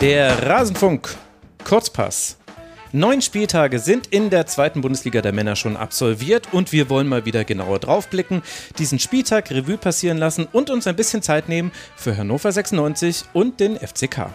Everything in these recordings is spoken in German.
Der Rasenfunk Kurzpass. Neun Spieltage sind in der zweiten Bundesliga der Männer schon absolviert und wir wollen mal wieder genauer draufblicken, diesen Spieltag Revue passieren lassen und uns ein bisschen Zeit nehmen für Hannover 96 und den FCK.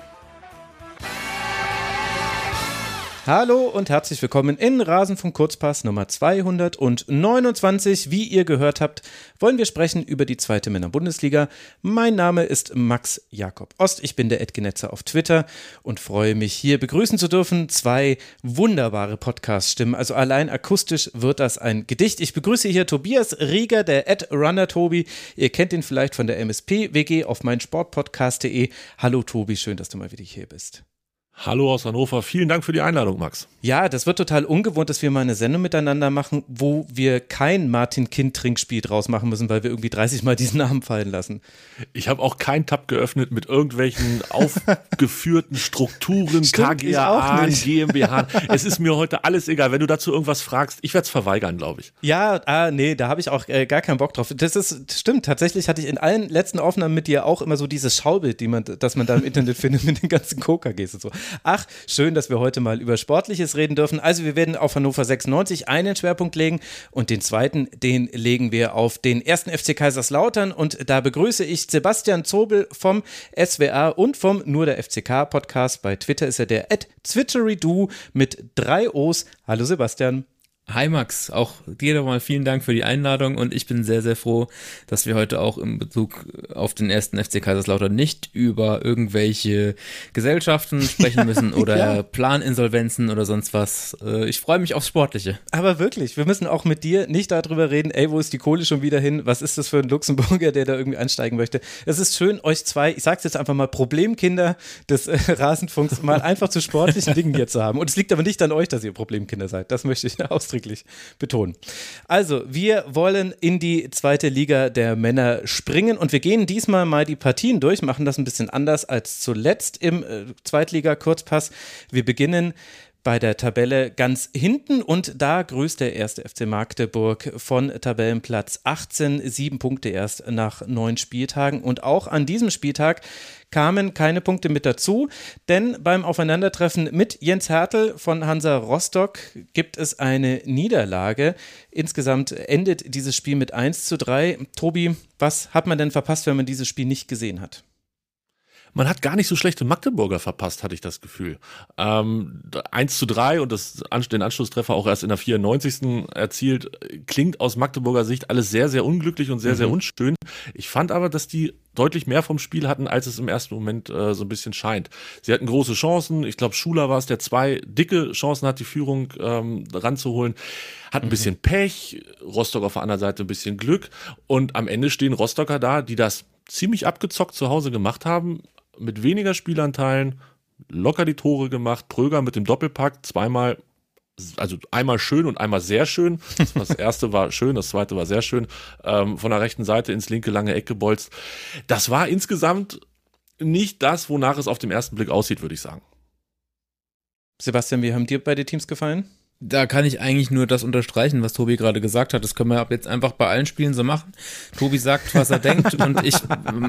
Hallo und herzlich willkommen in Rasenfunk Kurzpass Nummer 229. Wie ihr gehört habt, wollen wir sprechen über die zweite Männer-Bundesliga. Mein Name ist Max Jakob Ost. Ich bin der Edgenetzer auf Twitter und freue mich hier begrüßen zu dürfen. Zwei wunderbare Podcast-Stimmen. Also allein akustisch wird das ein Gedicht. Ich begrüße hier Tobias Rieger, der Ed Runner Tobi. Ihr kennt ihn vielleicht von der MSP-WG auf meinsportpodcast.de. Hallo Tobi, schön, dass du mal wieder hier bist. Hallo aus Hannover, vielen Dank für die Einladung, Max. Ja, das wird total ungewohnt, dass wir mal eine Sendung miteinander machen, wo wir kein Martin-Kind-Trinkspiel draus machen müssen, weil wir irgendwie 30 Mal diesen Namen fallen lassen. Ich habe auch keinen Tab geöffnet mit irgendwelchen aufgeführten Strukturen, KGA, GmbH. Es ist mir heute alles egal. Wenn du dazu irgendwas fragst, ich werde es verweigern, glaube ich. Ja, ah, nee, da habe ich auch äh, gar keinen Bock drauf. Das ist, stimmt, tatsächlich hatte ich in allen letzten Aufnahmen mit dir auch immer so dieses Schaubild, die man, das man da im Internet findet mit den ganzen Coca-Gs und so. Ach, schön, dass wir heute mal über Sportliches reden dürfen. Also wir werden auf Hannover 96 einen Schwerpunkt legen und den zweiten, den legen wir auf den ersten FC Kaiserslautern und da begrüße ich Sebastian Zobel vom SWR und vom Nur der FCK Podcast. Bei Twitter ist er der at Twitterydo mit drei O's. Hallo Sebastian. Hi Max, auch dir nochmal vielen Dank für die Einladung und ich bin sehr, sehr froh, dass wir heute auch im Bezug auf den ersten FC Kaiserslautern nicht über irgendwelche Gesellschaften sprechen müssen oder ja. Planinsolvenzen oder sonst was. Äh, ich freue mich aufs Sportliche. Aber wirklich, wir müssen auch mit dir nicht darüber reden, ey, wo ist die Kohle schon wieder hin? Was ist das für ein Luxemburger, der da irgendwie einsteigen möchte? Es ist schön, euch zwei, ich sag's jetzt einfach mal, Problemkinder des äh, Rasenfunks mal einfach zu sportlichen Dingen hier zu haben. Und es liegt aber nicht an euch, dass ihr Problemkinder seid. Das möchte ich ausdrücken ausdrücklich betonen. Also, wir wollen in die zweite Liga der Männer springen und wir gehen diesmal mal die Partien durch, machen das ein bisschen anders als zuletzt im äh, Zweitliga-Kurzpass. Wir beginnen bei der Tabelle ganz hinten und da grüßt der erste FC Magdeburg von Tabellenplatz 18, sieben Punkte erst nach neun Spieltagen und auch an diesem Spieltag kamen keine Punkte mit dazu, denn beim Aufeinandertreffen mit Jens Hertel von Hansa Rostock gibt es eine Niederlage. Insgesamt endet dieses Spiel mit 1 zu 3. Tobi, was hat man denn verpasst, wenn man dieses Spiel nicht gesehen hat? Man hat gar nicht so schlechte Magdeburger verpasst, hatte ich das Gefühl. Ähm, 1 zu 3 und das, den Anschlusstreffer auch erst in der 94. erzielt, klingt aus Magdeburger Sicht alles sehr, sehr unglücklich und sehr, mhm. sehr unschön. Ich fand aber, dass die deutlich mehr vom Spiel hatten, als es im ersten Moment äh, so ein bisschen scheint. Sie hatten große Chancen. Ich glaube, Schuler war es, der zwei dicke Chancen hat, die Führung ähm, ranzuholen. Hat ein mhm. bisschen Pech, Rostock auf der anderen Seite ein bisschen Glück. Und am Ende stehen Rostocker da, die das ziemlich abgezockt zu Hause gemacht haben, mit weniger Spielanteilen locker die Tore gemacht. Pröger mit dem Doppelpack zweimal, also einmal schön und einmal sehr schön. Das erste war schön, das zweite war sehr schön. Ähm, von der rechten Seite ins linke lange Eck gebolzt. Das war insgesamt nicht das, wonach es auf den ersten Blick aussieht, würde ich sagen. Sebastian, wie haben dir beide Teams gefallen? Da kann ich eigentlich nur das unterstreichen, was Tobi gerade gesagt hat. Das können wir ab jetzt einfach bei allen Spielen so machen. Tobi sagt, was er denkt und ich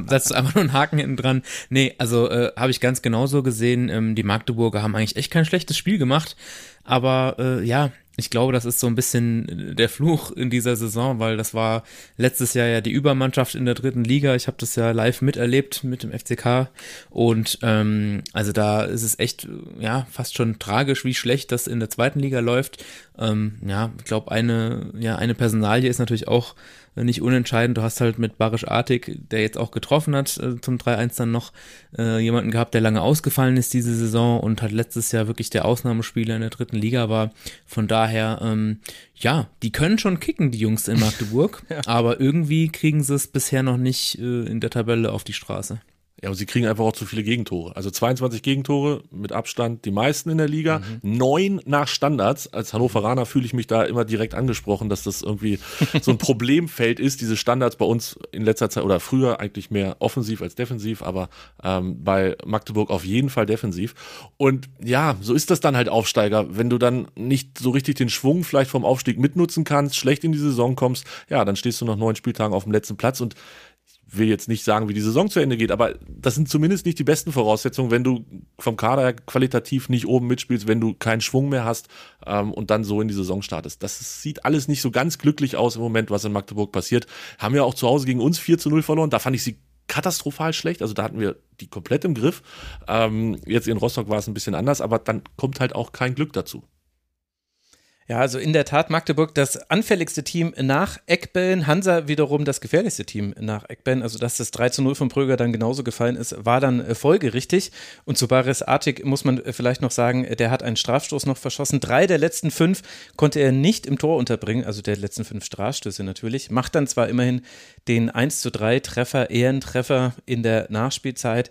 setze einfach nur einen Haken hinten dran. Nee, also äh, habe ich ganz genauso gesehen. Ähm, die Magdeburger haben eigentlich echt kein schlechtes Spiel gemacht. Aber äh, ja, ich glaube, das ist so ein bisschen der Fluch in dieser Saison, weil das war letztes Jahr ja die Übermannschaft in der dritten Liga. Ich habe das ja live miterlebt mit dem FCK und ähm, also da ist es echt ja fast schon tragisch, wie schlecht das in der zweiten Liga läuft. Ähm, ja, ich glaube eine ja eine Personalie ist natürlich auch nicht unentscheidend. Du hast halt mit Barisch Artig, der jetzt auch getroffen hat, äh, zum 3-1 dann noch äh, jemanden gehabt, der lange ausgefallen ist diese Saison und hat letztes Jahr wirklich der Ausnahmespieler in der dritten Liga war. Von daher, ähm, ja, die können schon kicken, die Jungs in Magdeburg, ja. aber irgendwie kriegen sie es bisher noch nicht äh, in der Tabelle auf die Straße. Ja, und sie kriegen einfach auch zu viele Gegentore. Also 22 Gegentore mit Abstand die meisten in der Liga. Mhm. Neun nach Standards. Als Hannoveraner fühle ich mich da immer direkt angesprochen, dass das irgendwie so ein Problemfeld ist. Diese Standards bei uns in letzter Zeit oder früher eigentlich mehr offensiv als defensiv, aber ähm, bei Magdeburg auf jeden Fall defensiv. Und ja, so ist das dann halt Aufsteiger. Wenn du dann nicht so richtig den Schwung vielleicht vom Aufstieg mitnutzen kannst, schlecht in die Saison kommst, ja, dann stehst du nach neun Spieltagen auf dem letzten Platz und will jetzt nicht sagen, wie die Saison zu Ende geht, aber das sind zumindest nicht die besten Voraussetzungen, wenn du vom Kader her qualitativ nicht oben mitspielst, wenn du keinen Schwung mehr hast ähm, und dann so in die Saison startest. Das sieht alles nicht so ganz glücklich aus im Moment, was in Magdeburg passiert. Haben ja auch zu Hause gegen uns 4 zu 0 verloren. Da fand ich sie katastrophal schlecht. Also da hatten wir die komplett im Griff. Ähm, jetzt in Rostock war es ein bisschen anders, aber dann kommt halt auch kein Glück dazu. Ja, also in der Tat Magdeburg das anfälligste Team nach Eckbellen, Hansa wiederum das gefährlichste Team nach Eckbellen. Also dass das 3 zu 0 von Pröger dann genauso gefallen ist, war dann äh, folgerichtig. Und zu Baris Artig muss man äh, vielleicht noch sagen, der hat einen Strafstoß noch verschossen. Drei der letzten fünf konnte er nicht im Tor unterbringen, also der letzten fünf Strafstöße natürlich. Macht dann zwar immerhin den 1 zu 3 Treffer, Ehrentreffer in der Nachspielzeit.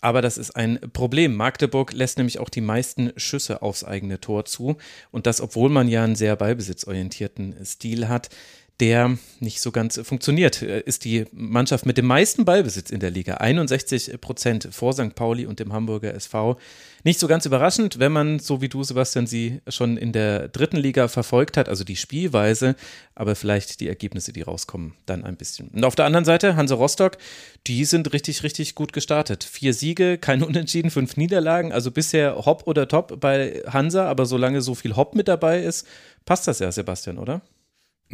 Aber das ist ein Problem. Magdeburg lässt nämlich auch die meisten Schüsse aufs eigene Tor zu. Und das, obwohl man ja einen sehr ballbesitzorientierten Stil hat der nicht so ganz funktioniert. Ist die Mannschaft mit dem meisten Ballbesitz in der Liga, 61 Prozent vor St. Pauli und dem Hamburger SV. Nicht so ganz überraschend, wenn man, so wie du, Sebastian, sie schon in der dritten Liga verfolgt hat, also die Spielweise, aber vielleicht die Ergebnisse, die rauskommen, dann ein bisschen. Und auf der anderen Seite, Hansa Rostock, die sind richtig, richtig gut gestartet. Vier Siege, kein Unentschieden, fünf Niederlagen, also bisher Hopp oder Top bei Hansa, aber solange so viel Hopp mit dabei ist, passt das ja, Sebastian, oder?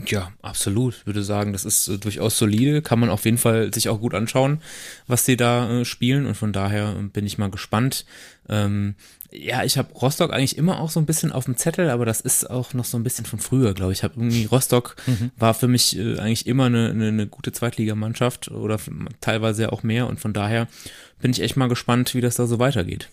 Ja, absolut. Ich würde sagen, das ist äh, durchaus solide. Kann man auf jeden Fall sich auch gut anschauen, was sie da äh, spielen. Und von daher äh, bin ich mal gespannt. Ähm, ja, ich habe Rostock eigentlich immer auch so ein bisschen auf dem Zettel, aber das ist auch noch so ein bisschen von früher, glaube ich. Ich habe irgendwie Rostock mhm. war für mich äh, eigentlich immer eine, eine, eine gute Zweitligamannschaft oder teilweise auch mehr. Und von daher bin ich echt mal gespannt, wie das da so weitergeht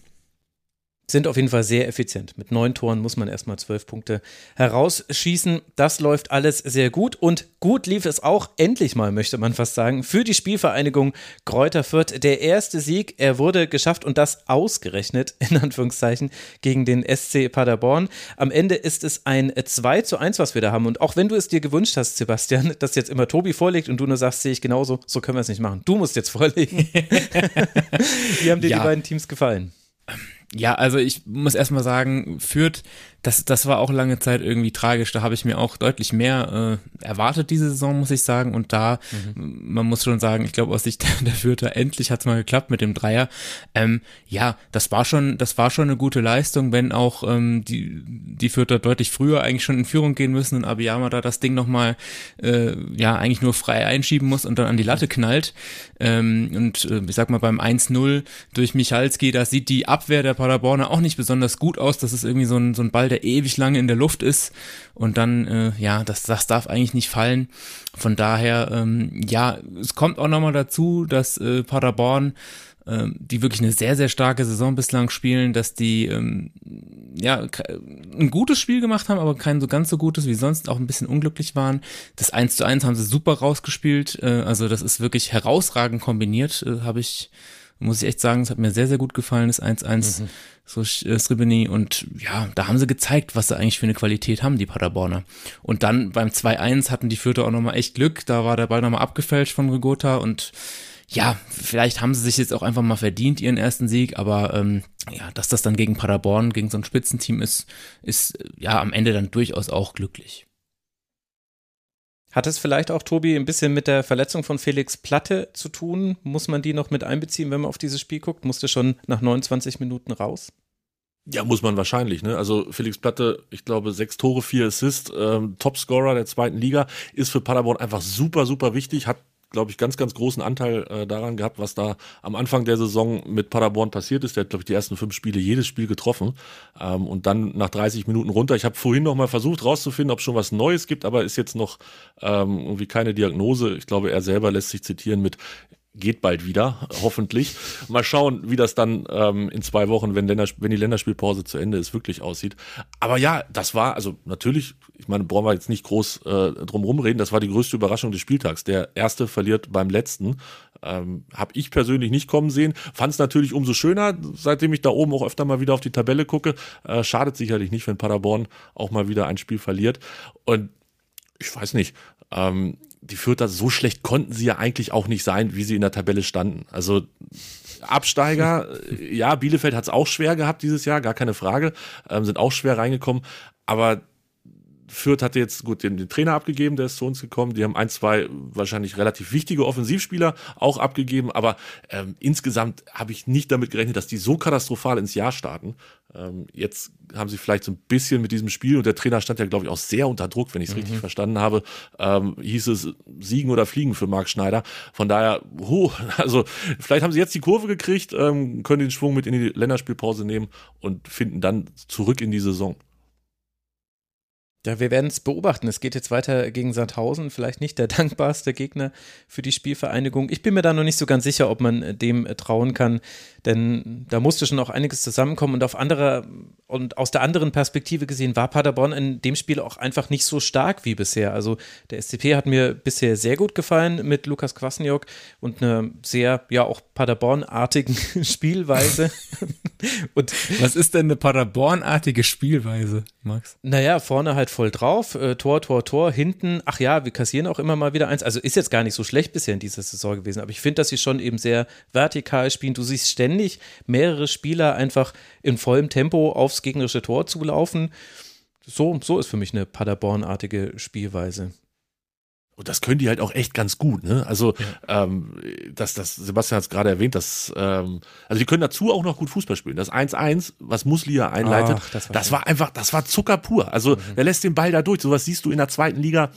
sind auf jeden Fall sehr effizient. Mit neun Toren muss man erstmal zwölf Punkte herausschießen. Das läuft alles sehr gut und gut lief es auch endlich mal, möchte man fast sagen, für die Spielvereinigung Kräuter Fürth. Der erste Sieg, er wurde geschafft und das ausgerechnet, in Anführungszeichen, gegen den SC Paderborn. Am Ende ist es ein 2 zu 1, was wir da haben. Und auch wenn du es dir gewünscht hast, Sebastian, dass jetzt immer Tobi vorlegt und du nur sagst, sehe ich genauso, so können wir es nicht machen. Du musst jetzt vorlegen. Wie haben dir ja. die beiden Teams gefallen? Ja, also ich muss erstmal sagen, Fürth das, das war auch lange Zeit irgendwie tragisch. Da habe ich mir auch deutlich mehr äh, erwartet diese Saison, muss ich sagen. Und da, mhm. man muss schon sagen, ich glaube aus Sicht der, der Fürther, endlich hat es mal geklappt mit dem Dreier. Ähm, ja, das war schon, das war schon eine gute Leistung, wenn auch ähm, die, die Fürther deutlich früher eigentlich schon in Führung gehen müssen und Abiyama da das Ding nochmal, äh, ja, eigentlich nur frei einschieben muss und dann an die Latte knallt. Ähm, und äh, ich sag mal, beim 1-0 durch Michalski, da sieht die Abwehr der Paderborner auch nicht besonders gut aus. Das ist irgendwie so ein, so ein Ball, der ewig lange in der Luft ist und dann, äh, ja, das, das darf eigentlich nicht fallen. Von daher, ähm, ja, es kommt auch nochmal dazu, dass äh, Paderborn ähm, die wirklich eine sehr, sehr starke Saison bislang spielen, dass die ähm, ja ein gutes Spiel gemacht haben, aber kein so ganz so gutes wie sonst, auch ein bisschen unglücklich waren. Das 1 zu 1 haben sie super rausgespielt, äh, also das ist wirklich herausragend kombiniert, äh, habe ich muss ich echt sagen, es hat mir sehr, sehr gut gefallen, das 1-1 mhm. so äh, Sribeni und ja, da haben sie gezeigt, was sie eigentlich für eine Qualität haben, die Paderborner. Und dann beim 2-1 hatten die Fürther auch nochmal echt Glück, da war der Ball nochmal abgefälscht von Rigota und ja, vielleicht haben sie sich jetzt auch einfach mal verdient, ihren ersten Sieg, aber ähm, ja, dass das dann gegen Paderborn, gegen so ein Spitzenteam ist, ist ja am Ende dann durchaus auch glücklich. Hat es vielleicht auch, Tobi, ein bisschen mit der Verletzung von Felix Platte zu tun? Muss man die noch mit einbeziehen, wenn man auf dieses Spiel guckt? Musste schon nach 29 Minuten raus? Ja, muss man wahrscheinlich. Ne? Also Felix Platte, ich glaube, sechs Tore, vier Assists, ähm, Topscorer der zweiten Liga, ist für Paderborn einfach super, super wichtig, hat glaube ich, ganz, ganz großen Anteil äh, daran gehabt, was da am Anfang der Saison mit Paderborn passiert ist. Der hat, glaube ich, die ersten fünf Spiele jedes Spiel getroffen ähm, und dann nach 30 Minuten runter. Ich habe vorhin noch mal versucht rauszufinden, ob es schon was Neues gibt, aber ist jetzt noch ähm, irgendwie keine Diagnose. Ich glaube, er selber lässt sich zitieren mit geht bald wieder, hoffentlich. Mal schauen, wie das dann ähm, in zwei Wochen, wenn, Länder, wenn die Länderspielpause zu Ende ist, wirklich aussieht. Aber ja, das war, also natürlich, ich meine, brauchen wir jetzt nicht groß äh, drum rumreden, das war die größte Überraschung des Spieltags. Der erste verliert beim letzten. Ähm, Habe ich persönlich nicht kommen sehen. Fand es natürlich umso schöner, seitdem ich da oben auch öfter mal wieder auf die Tabelle gucke. Äh, schadet sicherlich nicht, wenn Paderborn auch mal wieder ein Spiel verliert. Und ich weiß nicht, ähm, die Fürther, so schlecht konnten sie ja eigentlich auch nicht sein, wie sie in der Tabelle standen. Also Absteiger, ja, Bielefeld hat es auch schwer gehabt dieses Jahr, gar keine Frage, ähm, sind auch schwer reingekommen, aber Fürth hatte jetzt gut den, den, Trainer abgegeben, der ist zu uns gekommen. Die haben ein, zwei wahrscheinlich relativ wichtige Offensivspieler auch abgegeben, aber ähm, insgesamt habe ich nicht damit gerechnet, dass die so katastrophal ins Jahr starten. Ähm, jetzt haben sie vielleicht so ein bisschen mit diesem Spiel und der Trainer stand ja, glaube ich, auch sehr unter Druck, wenn ich es mhm. richtig verstanden habe. Ähm, hieß es Siegen oder Fliegen für Marc Schneider. Von daher, huh, also vielleicht haben sie jetzt die Kurve gekriegt, ähm, können den Schwung mit in die Länderspielpause nehmen und finden dann zurück in die Saison. Ja, wir werden es beobachten. Es geht jetzt weiter gegen Sandhausen, vielleicht nicht der dankbarste Gegner für die Spielvereinigung. Ich bin mir da noch nicht so ganz sicher, ob man dem trauen kann, denn da musste schon auch einiges zusammenkommen und auf anderer und aus der anderen Perspektive gesehen war Paderborn in dem Spiel auch einfach nicht so stark wie bisher. Also der SCP hat mir bisher sehr gut gefallen mit Lukas Kwasniok und einer sehr, ja, auch Paderborn-artigen Spielweise. und was ist denn eine Paderborn-artige Spielweise, Max? Naja, vorne halt voll drauf, äh, Tor, Tor, Tor, hinten, ach ja, wir kassieren auch immer mal wieder eins. Also ist jetzt gar nicht so schlecht bisher in dieser Saison gewesen, aber ich finde, dass sie schon eben sehr vertikal spielen. Du siehst ständig mehrere Spieler einfach in vollem Tempo aufs gegnerische Tor zulaufen. So, so ist für mich eine Paderborn-artige Spielweise. Und das können die halt auch echt ganz gut, ne? Also, ja. ähm, das, das, Sebastian hat es gerade erwähnt, dass, ähm, also die können dazu auch noch gut Fußball spielen. Das 1-1, was Muslia einleitet, Ach, das, war, das war, einfach, das war Zucker pur. Also, mhm. der lässt den Ball da durch. Sowas siehst du in der zweiten Liga,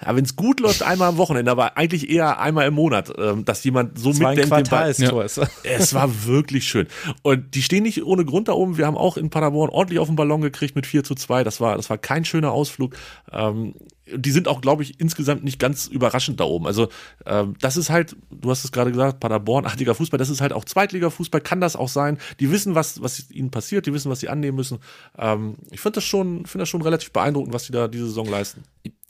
ja, wenn es gut läuft, einmal am Wochenende, aber eigentlich eher einmal im Monat, ähm, dass jemand so mitdenkt. Den Ball, ja. Es war wirklich schön. Und die stehen nicht ohne Grund da oben. Wir haben auch in Paderborn ordentlich auf den Ballon gekriegt mit 4 zu 2. Das war, das war kein schöner Ausflug. Ähm, die sind auch, glaube ich, insgesamt nicht ganz überraschend da oben. Also ähm, das ist halt, du hast es gerade gesagt, Paderborn-artiger Fußball, das ist halt auch Zweitliga-Fußball, kann das auch sein. Die wissen, was, was ihnen passiert, die wissen, was sie annehmen müssen. Ähm, ich finde das, schon, find das schon relativ beeindruckend, was sie da diese Saison leisten.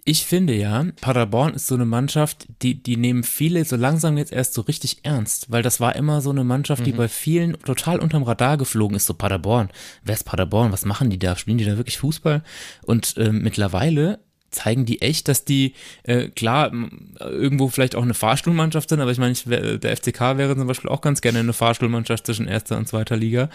Ich finde ja, Paderborn ist so eine Mannschaft, die, die nehmen viele so langsam jetzt erst so richtig ernst, weil das war immer so eine Mannschaft, die mhm. bei vielen total unterm Radar geflogen ist, so Paderborn. Wer ist Paderborn? Was machen die da? Spielen die da wirklich Fußball? Und äh, mittlerweile zeigen die echt, dass die, äh, klar, irgendwo vielleicht auch eine Fahrstuhlmannschaft sind, aber ich meine, ich, der FCK wäre zum Beispiel auch ganz gerne eine Fahrstuhlmannschaft zwischen erster und zweiter Liga.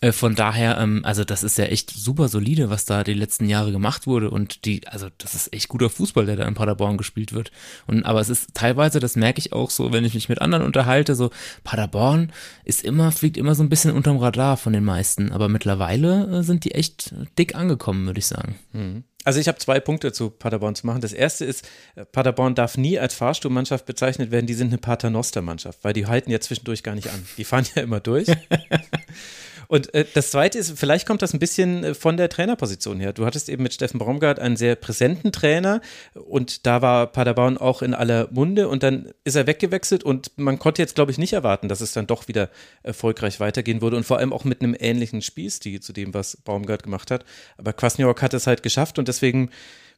Äh, von daher, ähm, also das ist ja echt super solide, was da die letzten Jahre gemacht wurde und die, also das ist echt guter Fußball, der da in Paderborn gespielt wird. Und aber es ist teilweise, das merke ich auch so, wenn ich mich mit anderen unterhalte, so Paderborn ist immer, fliegt immer so ein bisschen unterm Radar von den meisten, aber mittlerweile äh, sind die echt dick angekommen, würde ich sagen. Mhm. Also ich habe zwei Punkte zu Paderborn zu machen. Das erste ist, äh, Paderborn darf nie als Fahrstuhlmannschaft bezeichnet werden, die sind eine Paternoster-Mannschaft, weil die halten ja zwischendurch gar nicht an. Die fahren ja immer durch. Und äh, das Zweite ist, vielleicht kommt das ein bisschen äh, von der Trainerposition her. Du hattest eben mit Steffen Baumgart einen sehr präsenten Trainer und da war Paderborn auch in aller Munde und dann ist er weggewechselt und man konnte jetzt, glaube ich, nicht erwarten, dass es dann doch wieder erfolgreich weitergehen würde und vor allem auch mit einem ähnlichen Spielstil zu dem, was Baumgart gemacht hat. Aber Kwasniok hat es halt geschafft und deswegen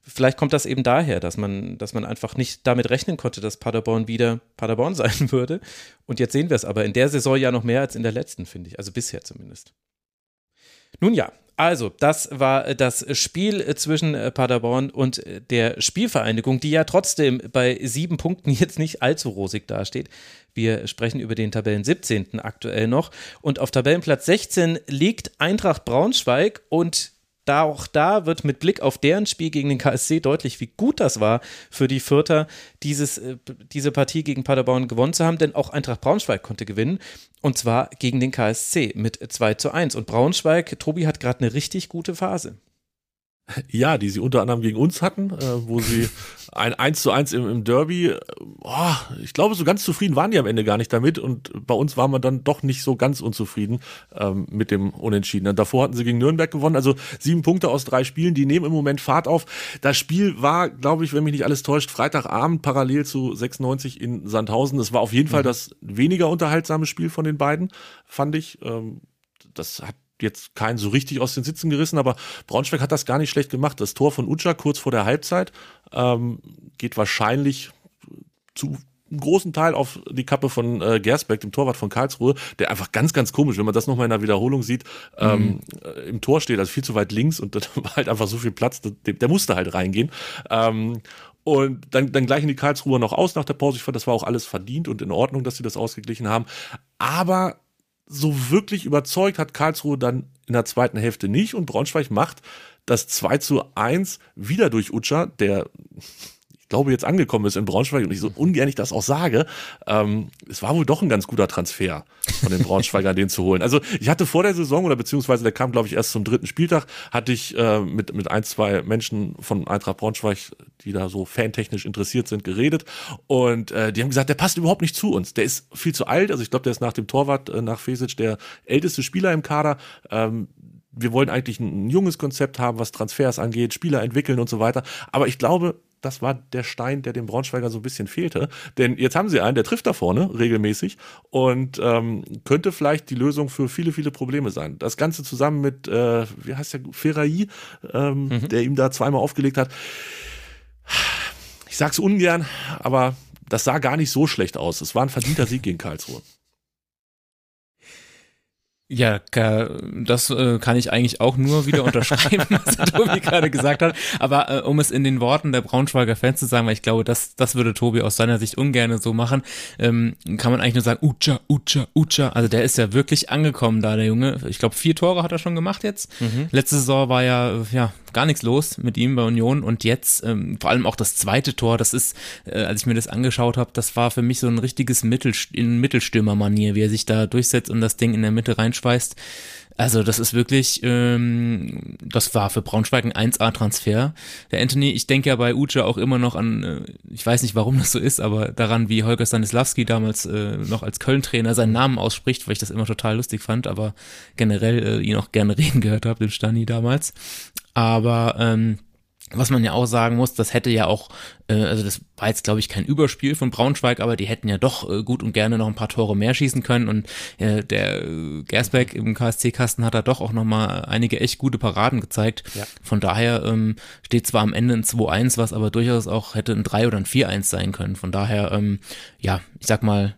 vielleicht kommt das eben daher, dass man, dass man einfach nicht damit rechnen konnte, dass Paderborn wieder Paderborn sein würde. Und jetzt sehen wir es aber in der Saison ja noch mehr als in der letzten, finde ich. Also bisher zumindest. Nun ja, also, das war das Spiel zwischen Paderborn und der Spielvereinigung, die ja trotzdem bei sieben Punkten jetzt nicht allzu rosig dasteht. Wir sprechen über den Tabellen 17. aktuell noch. Und auf Tabellenplatz 16 liegt Eintracht Braunschweig und da auch da wird mit Blick auf deren Spiel gegen den KSC deutlich, wie gut das war für die Fürther, dieses, äh, diese Partie gegen Paderborn gewonnen zu haben, denn auch Eintracht Braunschweig konnte gewinnen und zwar gegen den KSC mit 2 zu 1. Und Braunschweig, Tobi hat gerade eine richtig gute Phase. Ja, die sie unter anderem gegen uns hatten, äh, wo sie ein 1 zu 1 im, im Derby, oh, ich glaube, so ganz zufrieden waren die am Ende gar nicht damit und bei uns war man dann doch nicht so ganz unzufrieden ähm, mit dem Unentschieden. Und davor hatten sie gegen Nürnberg gewonnen, also sieben Punkte aus drei Spielen, die nehmen im Moment Fahrt auf. Das Spiel war, glaube ich, wenn mich nicht alles täuscht, Freitagabend parallel zu 96 in Sandhausen. Das war auf jeden mhm. Fall das weniger unterhaltsame Spiel von den beiden, fand ich. Ähm, das hat jetzt keinen so richtig aus den Sitzen gerissen, aber Braunschweig hat das gar nicht schlecht gemacht. Das Tor von Utscha kurz vor der Halbzeit ähm, geht wahrscheinlich zu einem großen Teil auf die Kappe von äh, Gersbeck, dem Torwart von Karlsruhe, der einfach ganz, ganz komisch, wenn man das nochmal in der Wiederholung sieht, ähm, mhm. äh, im Tor steht, also viel zu weit links und da war halt einfach so viel Platz, der, der musste halt reingehen. Ähm, und dann, dann gleichen die Karlsruher noch aus nach der Pause. Ich fand, das war auch alles verdient und in Ordnung, dass sie das ausgeglichen haben. Aber so wirklich überzeugt hat Karlsruhe dann in der zweiten Hälfte nicht. Und Braunschweig macht das 2 zu 1 wieder durch Utscha, der glaube, jetzt angekommen ist in Braunschweig und ich so ungern ich das auch sage, ähm, es war wohl doch ein ganz guter Transfer von den Braunschweigern, den zu holen. Also ich hatte vor der Saison oder beziehungsweise der kam, glaube ich, erst zum dritten Spieltag, hatte ich äh, mit, mit ein, zwei Menschen von Eintracht Braunschweig, die da so fantechnisch interessiert sind, geredet und äh, die haben gesagt, der passt überhaupt nicht zu uns. Der ist viel zu alt, also ich glaube, der ist nach dem Torwart, äh, nach Fesic, der älteste Spieler im Kader. Ähm, wir wollen eigentlich ein, ein junges Konzept haben, was Transfers angeht, Spieler entwickeln und so weiter. Aber ich glaube, das war der Stein, der dem Braunschweiger so ein bisschen fehlte. Denn jetzt haben sie einen, der trifft da vorne regelmäßig und ähm, könnte vielleicht die Lösung für viele, viele Probleme sein. Das Ganze zusammen mit, äh, wie heißt der, Ferrai, ähm, mhm. der ihm da zweimal aufgelegt hat. Ich sag's ungern, aber das sah gar nicht so schlecht aus. Es war ein verdienter Sieg gegen Karlsruhe. Ja, das äh, kann ich eigentlich auch nur wieder unterschreiben, was Tobi gerade gesagt hat. Aber äh, um es in den Worten der Braunschweiger Fans zu sagen, weil ich glaube, das, das würde Tobi aus seiner Sicht ungern so machen, ähm, kann man eigentlich nur sagen, Ucha, Ucha, Ucha. Also der ist ja wirklich angekommen da, der Junge. Ich glaube, vier Tore hat er schon gemacht jetzt. Mhm. Letzte Saison war ja, ja gar nichts los mit ihm bei Union und jetzt ähm, vor allem auch das zweite Tor, das ist, äh, als ich mir das angeschaut habe, das war für mich so ein richtiges Mittel, in Mittelstürmer-Manier, wie er sich da durchsetzt und das Ding in der Mitte reinschreibt schweißt. Also das ist wirklich, ähm, das war für Braunschweig ein 1A-Transfer. Der Anthony, ich denke ja bei Uja auch immer noch an, äh, ich weiß nicht, warum das so ist, aber daran, wie Holger Stanislawski damals äh, noch als Köln-Trainer seinen Namen ausspricht, weil ich das immer total lustig fand, aber generell äh, ihn auch gerne reden gehört habe, den Stani damals. Aber ähm, was man ja auch sagen muss, das hätte ja auch, äh, also das war jetzt glaube ich kein Überspiel von Braunschweig, aber die hätten ja doch äh, gut und gerne noch ein paar Tore mehr schießen können und äh, der äh, Gersbeck im KSC-Kasten hat da doch auch nochmal einige echt gute Paraden gezeigt. Ja. Von daher ähm, steht zwar am Ende ein 2-1, was aber durchaus auch hätte ein 3 oder ein 4-1 sein können. Von daher, ähm, ja, ich sag mal,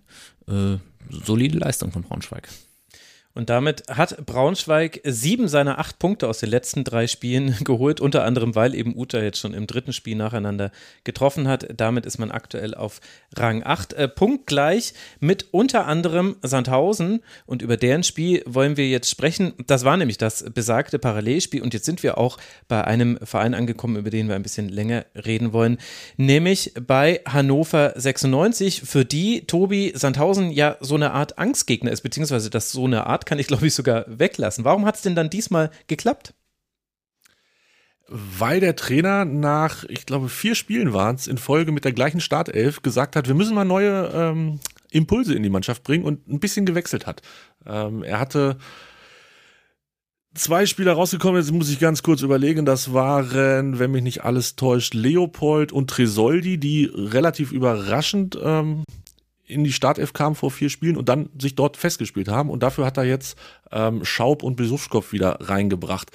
äh, solide Leistung von Braunschweig. Und damit hat Braunschweig sieben seiner acht Punkte aus den letzten drei Spielen geholt, unter anderem, weil eben Uta jetzt schon im dritten Spiel nacheinander getroffen hat. Damit ist man aktuell auf Rang 8. Äh, punktgleich mit unter anderem Sandhausen. Und über deren Spiel wollen wir jetzt sprechen. Das war nämlich das besagte Parallelspiel. Und jetzt sind wir auch bei einem Verein angekommen, über den wir ein bisschen länger reden wollen, nämlich bei Hannover 96, für die Tobi Sandhausen ja so eine Art Angstgegner ist, beziehungsweise das so eine Art kann ich, glaube ich, sogar weglassen. Warum hat es denn dann diesmal geklappt? Weil der Trainer nach, ich glaube, vier Spielen waren es, in Folge mit der gleichen Startelf gesagt hat, wir müssen mal neue ähm, Impulse in die Mannschaft bringen und ein bisschen gewechselt hat. Ähm, er hatte zwei Spieler rausgekommen, jetzt muss ich ganz kurz überlegen, das waren, wenn mich nicht alles täuscht, Leopold und Tresoldi, die relativ überraschend ähm, in die Startelf kam vor vier Spielen und dann sich dort festgespielt haben. Und dafür hat er jetzt ähm, Schaub und Besuchskopf wieder reingebracht.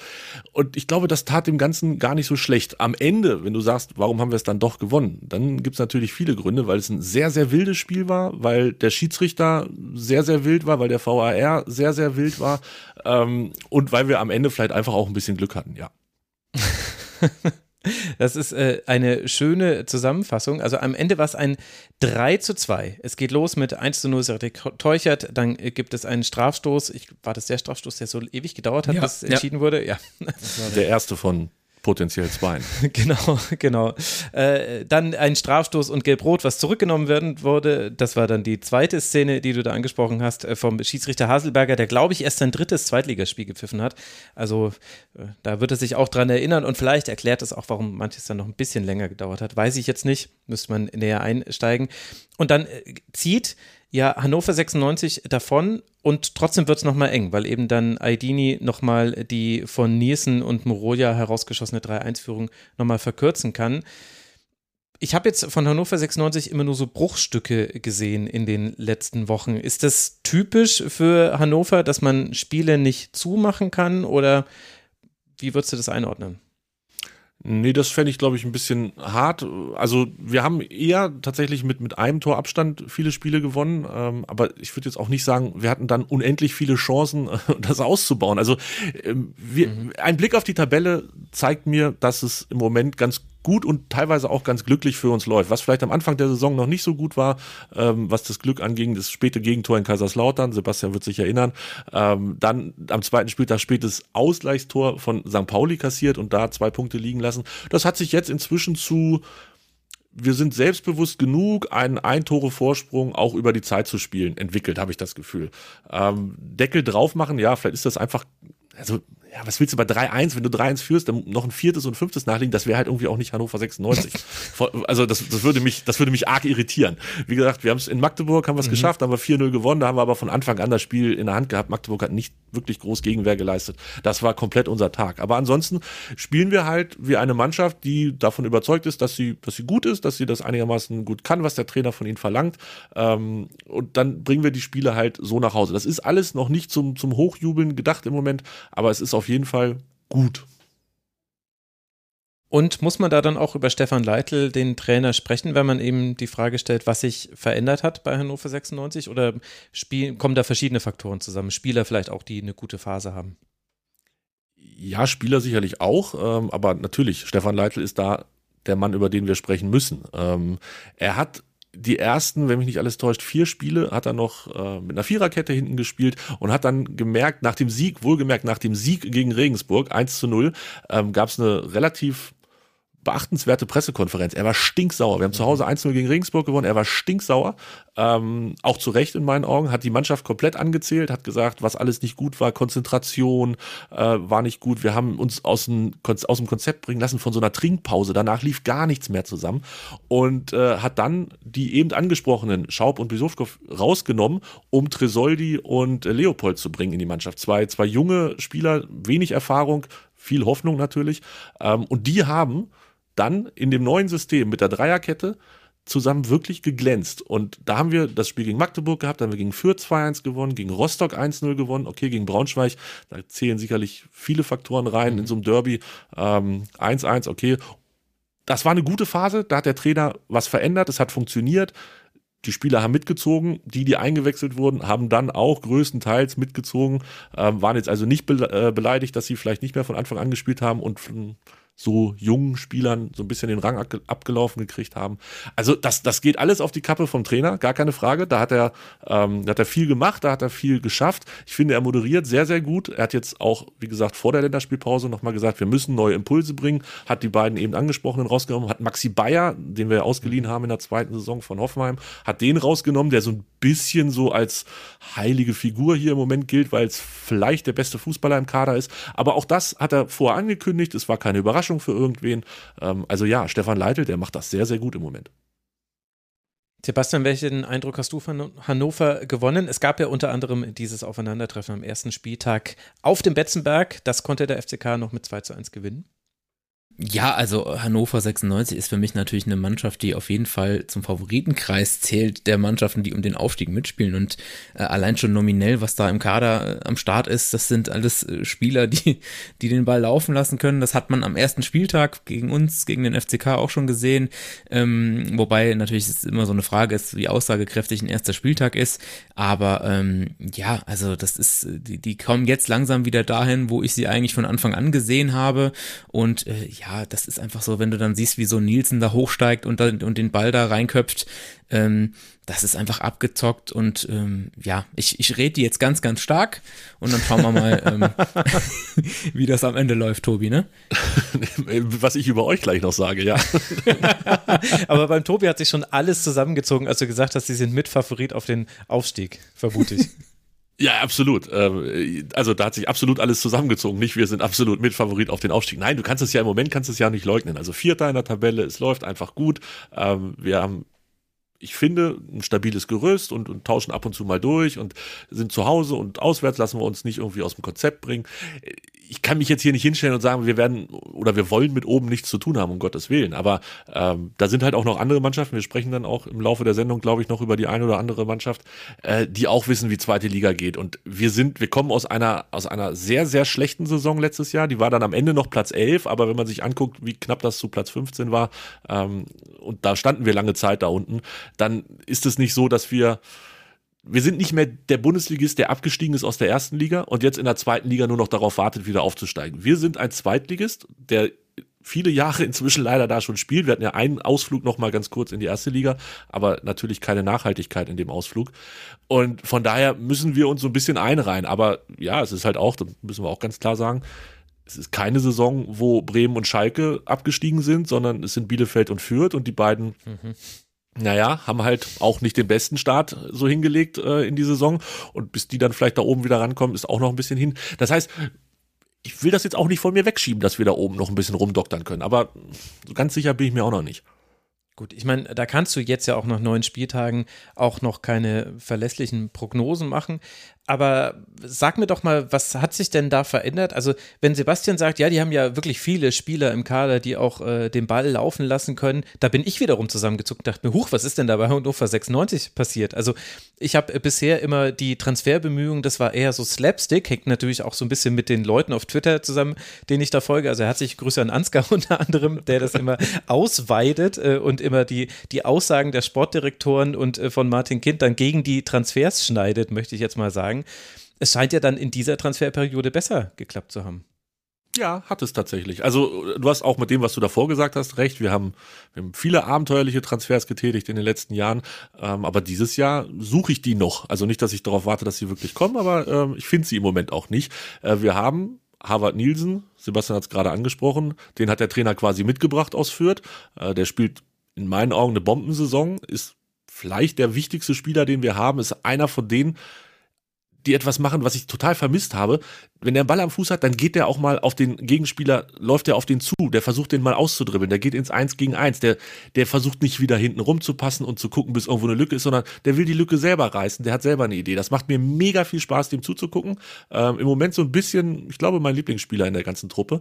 Und ich glaube, das tat dem Ganzen gar nicht so schlecht. Am Ende, wenn du sagst, warum haben wir es dann doch gewonnen, dann gibt es natürlich viele Gründe, weil es ein sehr, sehr wildes Spiel war, weil der Schiedsrichter sehr, sehr wild war, weil der VAR sehr, sehr wild war ähm, und weil wir am Ende vielleicht einfach auch ein bisschen Glück hatten, ja. Das ist äh, eine schöne Zusammenfassung. Also am Ende war es ein 3 zu 2. Es geht los mit 1 zu 0 Serek Teuchert, dann äh, gibt es einen Strafstoß. Ich, war das der Strafstoß, der so ewig gedauert hat, ja, bis entschieden ja. wurde? Ja. der erste von potenziell zwei. genau, genau. Äh, dann ein Strafstoß und Gelb-Rot, was zurückgenommen werden wurde. Das war dann die zweite Szene, die du da angesprochen hast, äh, vom Schiedsrichter Haselberger, der, glaube ich, erst sein drittes Zweitligaspiel gepfiffen hat. Also äh, da wird er sich auch dran erinnern und vielleicht erklärt es auch, warum manches dann noch ein bisschen länger gedauert hat. Weiß ich jetzt nicht, müsste man näher einsteigen. Und dann äh, zieht ja Hannover 96 davon und trotzdem wird es nochmal eng, weil eben dann Aidini nochmal die von Nielsen und Moroja herausgeschossene 3-1-Führung nochmal verkürzen kann. Ich habe jetzt von Hannover 96 immer nur so Bruchstücke gesehen in den letzten Wochen. Ist das typisch für Hannover, dass man Spiele nicht zumachen kann oder wie würdest du das einordnen? Nee, das fände ich, glaube ich, ein bisschen hart. Also wir haben eher tatsächlich mit, mit einem Torabstand viele Spiele gewonnen, ähm, aber ich würde jetzt auch nicht sagen, wir hatten dann unendlich viele Chancen, das auszubauen. Also ähm, wir, mhm. ein Blick auf die Tabelle zeigt mir, dass es im Moment ganz gut und teilweise auch ganz glücklich für uns läuft. Was vielleicht am Anfang der Saison noch nicht so gut war, ähm, was das Glück anging, das späte Gegentor in Kaiserslautern, Sebastian wird sich erinnern. Ähm, dann am zweiten Spieltag spätes Ausgleichstor von St. Pauli kassiert und da zwei Punkte liegen lassen. Das hat sich jetzt inzwischen zu wir sind selbstbewusst genug, einen Ein-Tore-Vorsprung auch über die Zeit zu spielen, entwickelt, habe ich das Gefühl. Ähm, Deckel drauf machen, ja, vielleicht ist das einfach, also ja, was willst du bei 3-1, wenn du 3-1 führst, dann noch ein viertes und fünftes nachlegen, das wäre halt irgendwie auch nicht Hannover 96. also das, das würde mich, das würde mich arg irritieren. Wie gesagt, wir haben es in Magdeburg, haben wir es mhm. geschafft, haben wir 4-0 gewonnen, da haben wir aber von Anfang an das Spiel in der Hand gehabt. Magdeburg hat nicht wirklich groß Gegenwehr geleistet. Das war komplett unser Tag. Aber ansonsten spielen wir halt wie eine Mannschaft, die davon überzeugt ist, dass sie, dass sie gut ist, dass sie das einigermaßen gut kann, was der Trainer von ihnen verlangt. Ähm, und dann bringen wir die Spiele halt so nach Hause. Das ist alles noch nicht zum, zum Hochjubeln gedacht im Moment, aber es ist auf jeden Fall gut. Und muss man da dann auch über Stefan Leitl, den Trainer, sprechen, wenn man eben die Frage stellt, was sich verändert hat bei Hannover 96? Oder spiel, kommen da verschiedene Faktoren zusammen? Spieler vielleicht auch, die eine gute Phase haben? Ja, Spieler sicherlich auch, ähm, aber natürlich, Stefan Leitl ist da der Mann, über den wir sprechen müssen. Ähm, er hat die ersten, wenn mich nicht alles täuscht, vier Spiele hat er noch äh, mit einer Viererkette hinten gespielt und hat dann gemerkt, nach dem Sieg, wohlgemerkt nach dem Sieg gegen Regensburg, 1 zu 0, ähm, gab es eine relativ beachtenswerte Pressekonferenz. Er war stinksauer. Wir haben zu Hause 1-0 gegen Regensburg gewonnen. Er war stinksauer. Ähm, auch zu Recht in meinen Augen. Hat die Mannschaft komplett angezählt, hat gesagt, was alles nicht gut war. Konzentration äh, war nicht gut. Wir haben uns aus dem, aus dem Konzept bringen lassen von so einer Trinkpause. Danach lief gar nichts mehr zusammen. Und äh, hat dann die eben angesprochenen Schaub und Bisowkow rausgenommen, um Tresoldi und äh, Leopold zu bringen in die Mannschaft. Zwei, zwei junge Spieler, wenig Erfahrung, viel Hoffnung natürlich. Ähm, und die haben dann in dem neuen System mit der Dreierkette zusammen wirklich geglänzt. Und da haben wir das Spiel gegen Magdeburg gehabt, da haben wir gegen Fürth 2-1 gewonnen, gegen Rostock 1-0 gewonnen, okay, gegen Braunschweig, da zählen sicherlich viele Faktoren rein, in so einem Derby 1-1, ähm, okay. Das war eine gute Phase, da hat der Trainer was verändert, es hat funktioniert. Die Spieler haben mitgezogen, die, die eingewechselt wurden, haben dann auch größtenteils mitgezogen, ähm, waren jetzt also nicht äh, beleidigt, dass sie vielleicht nicht mehr von Anfang an gespielt haben und so jungen Spielern so ein bisschen den Rang abgelaufen gekriegt haben. Also das, das geht alles auf die Kappe vom Trainer, gar keine Frage. Da hat er, ähm, da hat er viel gemacht, da hat er viel geschafft. Ich finde, er moderiert sehr, sehr gut. Er hat jetzt auch, wie gesagt, vor der Länderspielpause nochmal gesagt, wir müssen neue Impulse bringen, hat die beiden eben angesprochenen rausgenommen, hat Maxi Bayer, den wir ausgeliehen haben in der zweiten Saison von Hoffenheim, hat den rausgenommen, der so ein bisschen so als heilige Figur hier im Moment gilt, weil es vielleicht der beste Fußballer im Kader ist. Aber auch das hat er vorher angekündigt. Es war keine Überraschung. Überraschung für irgendwen. Ähm, also ja, Stefan Leitl, der macht das sehr, sehr gut im Moment. Sebastian, welchen Eindruck hast du von Hannover gewonnen? Es gab ja unter anderem dieses Aufeinandertreffen am ersten Spieltag auf dem Betzenberg. Das konnte der FCK noch mit 2 zu 1 gewinnen. Ja, also Hannover 96 ist für mich natürlich eine Mannschaft, die auf jeden Fall zum Favoritenkreis zählt der Mannschaften, die um den Aufstieg mitspielen. Und äh, allein schon nominell, was da im Kader äh, am Start ist, das sind alles äh, Spieler, die, die den Ball laufen lassen können. Das hat man am ersten Spieltag gegen uns, gegen den FCK auch schon gesehen. Ähm, wobei natürlich ist immer so eine Frage ist, wie aussagekräftig ein erster Spieltag ist. Aber ähm, ja, also das ist, die, die kommen jetzt langsam wieder dahin, wo ich sie eigentlich von Anfang an gesehen habe. Und äh, ja, ja, das ist einfach so, wenn du dann siehst, wie so Nielsen da hochsteigt und, dann, und den Ball da reinköpft, ähm, das ist einfach abgezockt und ähm, ja, ich, ich rede die jetzt ganz, ganz stark und dann schauen wir mal, ähm, wie das am Ende läuft, Tobi, ne? Was ich über euch gleich noch sage, ja. Aber beim Tobi hat sich schon alles zusammengezogen, als du gesagt hast, sie sind Mitfavorit auf den Aufstieg, vermute ich. Ja, absolut. Ähm, also da hat sich absolut alles zusammengezogen. Nicht, wir sind absolut Mitfavorit auf den Aufstieg. Nein, du kannst es ja im Moment kannst es ja nicht leugnen. Also Vierter in der Tabelle, es läuft einfach gut. Ähm, wir haben ich finde, ein stabiles Gerüst und, und, tauschen ab und zu mal durch und sind zu Hause und auswärts lassen wir uns nicht irgendwie aus dem Konzept bringen ich kann mich jetzt hier nicht hinstellen und sagen, wir werden oder wir wollen mit oben nichts zu tun haben, um Gottes Willen. Aber ähm, da sind halt auch noch andere Mannschaften. Wir sprechen dann auch im Laufe der Sendung, glaube ich, noch über die eine oder andere Mannschaft, äh, die auch wissen, wie zweite Liga geht. Und wir sind, wir kommen aus einer aus einer sehr sehr schlechten Saison letztes Jahr. Die war dann am Ende noch Platz 11, aber wenn man sich anguckt, wie knapp das zu Platz 15 war ähm, und da standen wir lange Zeit da unten, dann ist es nicht so, dass wir wir sind nicht mehr der Bundesligist, der abgestiegen ist aus der ersten Liga und jetzt in der zweiten Liga nur noch darauf wartet, wieder aufzusteigen. Wir sind ein Zweitligist, der viele Jahre inzwischen leider da schon spielt. Wir hatten ja einen Ausflug noch mal ganz kurz in die erste Liga, aber natürlich keine Nachhaltigkeit in dem Ausflug. Und von daher müssen wir uns so ein bisschen einreihen. Aber ja, es ist halt auch, da müssen wir auch ganz klar sagen, es ist keine Saison, wo Bremen und Schalke abgestiegen sind, sondern es sind Bielefeld und Fürth und die beiden mhm naja, haben halt auch nicht den besten Start so hingelegt äh, in die Saison. Und bis die dann vielleicht da oben wieder rankommen, ist auch noch ein bisschen hin. Das heißt, ich will das jetzt auch nicht von mir wegschieben, dass wir da oben noch ein bisschen rumdoktern können. Aber so ganz sicher bin ich mir auch noch nicht. Gut, ich meine, da kannst du jetzt ja auch nach neun Spieltagen auch noch keine verlässlichen Prognosen machen. Aber sag mir doch mal, was hat sich denn da verändert? Also, wenn Sebastian sagt, ja, die haben ja wirklich viele Spieler im Kader, die auch äh, den Ball laufen lassen können, da bin ich wiederum zusammengezuckt und dachte mir, huch, was ist denn da bei Hannover 96 passiert? Also, ich habe bisher immer die Transferbemühungen, das war eher so Slapstick, hängt natürlich auch so ein bisschen mit den Leuten auf Twitter zusammen, denen ich da folge. Also, herzliche Grüße an Ansgar unter anderem, der das immer ausweidet äh, und immer die, die Aussagen der Sportdirektoren und äh, von Martin Kind dann gegen die Transfers schneidet, möchte ich jetzt mal sagen sagen. Es scheint ja dann in dieser Transferperiode besser geklappt zu haben. Ja, hat es tatsächlich. Also du hast auch mit dem, was du davor gesagt hast, recht. Wir haben, wir haben viele abenteuerliche Transfers getätigt in den letzten Jahren, ähm, aber dieses Jahr suche ich die noch. Also nicht, dass ich darauf warte, dass sie wirklich kommen, aber ähm, ich finde sie im Moment auch nicht. Äh, wir haben Harvard Nielsen, Sebastian hat es gerade angesprochen, den hat der Trainer quasi mitgebracht aus Fürth. Äh, der spielt in meinen Augen eine Bombensaison, ist vielleicht der wichtigste Spieler, den wir haben, ist einer von denen, die etwas machen, was ich total vermisst habe. Wenn der einen Ball am Fuß hat, dann geht der auch mal auf den Gegenspieler, läuft der auf den zu, der versucht den mal auszudribbeln, der geht ins Eins gegen Eins, der, der versucht nicht wieder hinten rumzupassen und zu gucken, bis irgendwo eine Lücke ist, sondern der will die Lücke selber reißen, der hat selber eine Idee. Das macht mir mega viel Spaß, dem zuzugucken. Ähm, Im Moment so ein bisschen, ich glaube, mein Lieblingsspieler in der ganzen Truppe.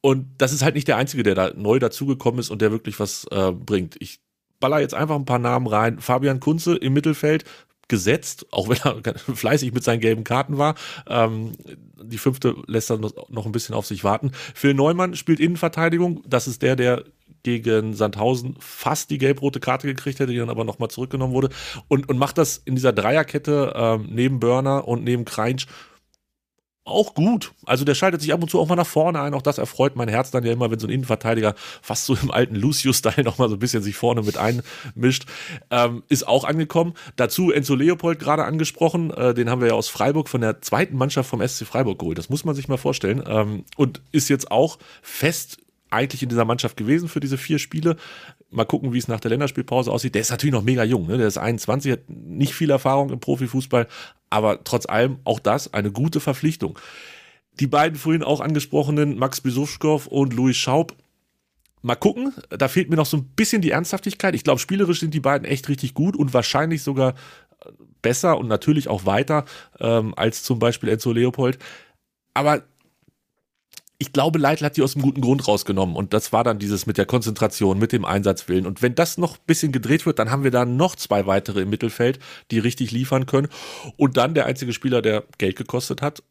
Und das ist halt nicht der Einzige, der da neu dazugekommen ist und der wirklich was äh, bringt. Ich baller jetzt einfach ein paar Namen rein. Fabian Kunze im Mittelfeld, gesetzt, auch wenn er fleißig mit seinen gelben Karten war. Ähm, die fünfte lässt er noch ein bisschen auf sich warten. Phil Neumann spielt Innenverteidigung. Das ist der, der gegen Sandhausen fast die gelb-rote Karte gekriegt hätte, die dann aber nochmal zurückgenommen wurde. Und, und macht das in dieser Dreierkette ähm, neben Börner und neben Kreinsch auch gut. Also der schaltet sich ab und zu auch mal nach vorne ein. Auch das erfreut mein Herz dann ja immer, wenn so ein Innenverteidiger fast so im alten Lucius-Style nochmal so ein bisschen sich vorne mit einmischt. Ähm, ist auch angekommen. Dazu Enzo Leopold gerade angesprochen. Äh, den haben wir ja aus Freiburg von der zweiten Mannschaft vom SC Freiburg geholt. Das muss man sich mal vorstellen. Ähm, und ist jetzt auch fest eigentlich in dieser Mannschaft gewesen für diese vier Spiele. Mal gucken, wie es nach der Länderspielpause aussieht. Der ist natürlich noch mega jung, ne? Der ist 21, hat nicht viel Erfahrung im Profifußball, aber trotz allem auch das eine gute Verpflichtung. Die beiden vorhin auch angesprochenen Max Besuschkow und Louis Schaub. Mal gucken, da fehlt mir noch so ein bisschen die Ernsthaftigkeit. Ich glaube, spielerisch sind die beiden echt richtig gut und wahrscheinlich sogar besser und natürlich auch weiter ähm, als zum Beispiel Enzo Leopold. Aber ich glaube, Leitl hat die aus einem guten Grund rausgenommen. Und das war dann dieses mit der Konzentration, mit dem Einsatzwillen. Und wenn das noch ein bisschen gedreht wird, dann haben wir da noch zwei weitere im Mittelfeld, die richtig liefern können. Und dann der einzige Spieler, der Geld gekostet hat,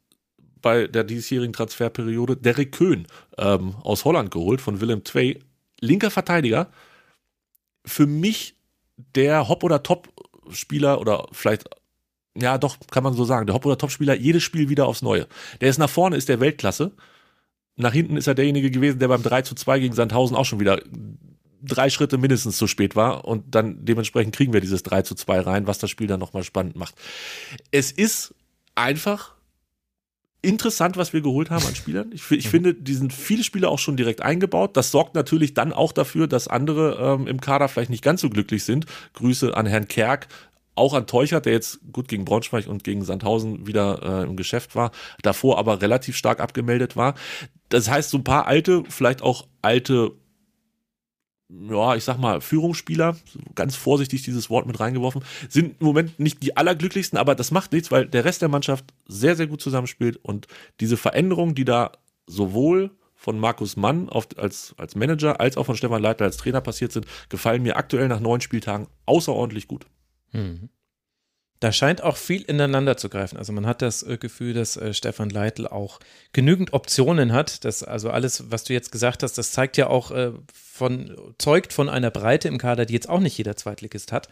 bei der diesjährigen Transferperiode, Derek Köhn ähm, aus Holland geholt, von Willem Twey. Linker Verteidiger. Für mich der Hop- oder Top-Spieler oder vielleicht ja, doch, kann man so sagen. Der Hop- oder Top-Spieler, jedes Spiel wieder aufs Neue. Der ist nach vorne, ist der Weltklasse nach hinten ist er derjenige gewesen, der beim 3 zu 2 gegen Sandhausen auch schon wieder drei Schritte mindestens zu spät war und dann dementsprechend kriegen wir dieses 3 zu 2 rein, was das Spiel dann nochmal spannend macht. Es ist einfach interessant, was wir geholt haben an Spielern. Ich, ich finde, die sind viele Spieler auch schon direkt eingebaut. Das sorgt natürlich dann auch dafür, dass andere ähm, im Kader vielleicht nicht ganz so glücklich sind. Grüße an Herrn Kerk, auch an Teuchert, der jetzt gut gegen Braunschweig und gegen Sandhausen wieder äh, im Geschäft war, davor aber relativ stark abgemeldet war. Das heißt, so ein paar alte, vielleicht auch alte ja, ich sag mal, Führungsspieler, ganz vorsichtig dieses Wort mit reingeworfen, sind im Moment nicht die allerglücklichsten, aber das macht nichts, weil der Rest der Mannschaft sehr, sehr gut zusammenspielt und diese Veränderungen, die da sowohl von Markus Mann als, als Manager als auch von Stefan Leitner als Trainer passiert sind, gefallen mir aktuell nach neun Spieltagen außerordentlich gut. Mhm. Da scheint auch viel ineinander zu greifen. Also man hat das äh, Gefühl, dass äh, Stefan Leitl auch genügend Optionen hat. Das, also alles, was du jetzt gesagt hast, das zeigt ja auch äh, von, zeugt von einer Breite im Kader, die jetzt auch nicht jeder Zweitligist hat.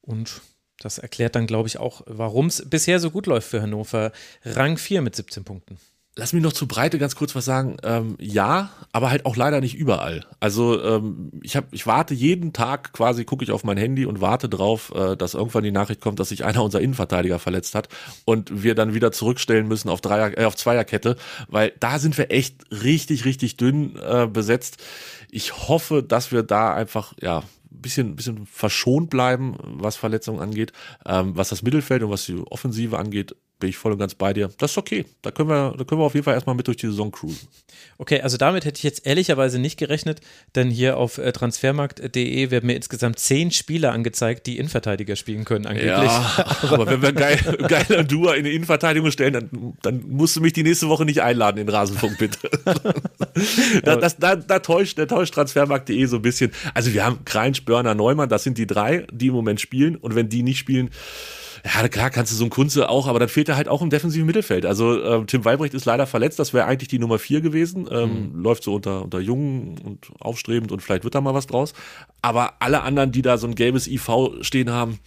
Und das erklärt dann, glaube ich, auch, warum es bisher so gut läuft für Hannover. Rang 4 mit 17 Punkten. Lass mich noch zur Breite ganz kurz was sagen. Ähm, ja, aber halt auch leider nicht überall. Also ähm, ich habe, ich warte jeden Tag quasi, gucke ich auf mein Handy und warte drauf, äh, dass irgendwann die Nachricht kommt, dass sich einer unserer Innenverteidiger verletzt hat und wir dann wieder zurückstellen müssen auf Dreier, äh, auf Zweierkette, weil da sind wir echt richtig, richtig dünn äh, besetzt. Ich hoffe, dass wir da einfach ja bisschen, bisschen verschont bleiben, was Verletzungen angeht. Ähm, was das Mittelfeld und was die Offensive angeht, bin ich voll und ganz bei dir. Das ist okay. Da können wir, da können wir auf jeden Fall erstmal mit durch die Saison cruisen. Okay, also damit hätte ich jetzt ehrlicherweise nicht gerechnet, denn hier auf äh, transfermarkt.de werden mir insgesamt zehn Spieler angezeigt, die Innenverteidiger spielen können, angeblich. Ja, aber, aber wenn wir geil, geiler Duo in die Innenverteidigung stellen, dann, dann musst du mich die nächste Woche nicht einladen in Rasenfunk, bitte. da, das, da, da täuscht, da täuscht transfermarkt.de so ein bisschen. Also wir haben Krein, Spörner, Neumann, das sind die drei, die im Moment spielen und wenn die nicht spielen, ja, klar kannst du so ein Kunze auch, aber dann fehlt er halt auch im defensiven Mittelfeld. Also ähm, Tim Weibrecht ist leider verletzt, das wäre eigentlich die Nummer vier gewesen. Ähm, mhm. Läuft so unter, unter Jungen und aufstrebend und vielleicht wird da mal was draus. Aber alle anderen, die da so ein gelbes IV stehen haben,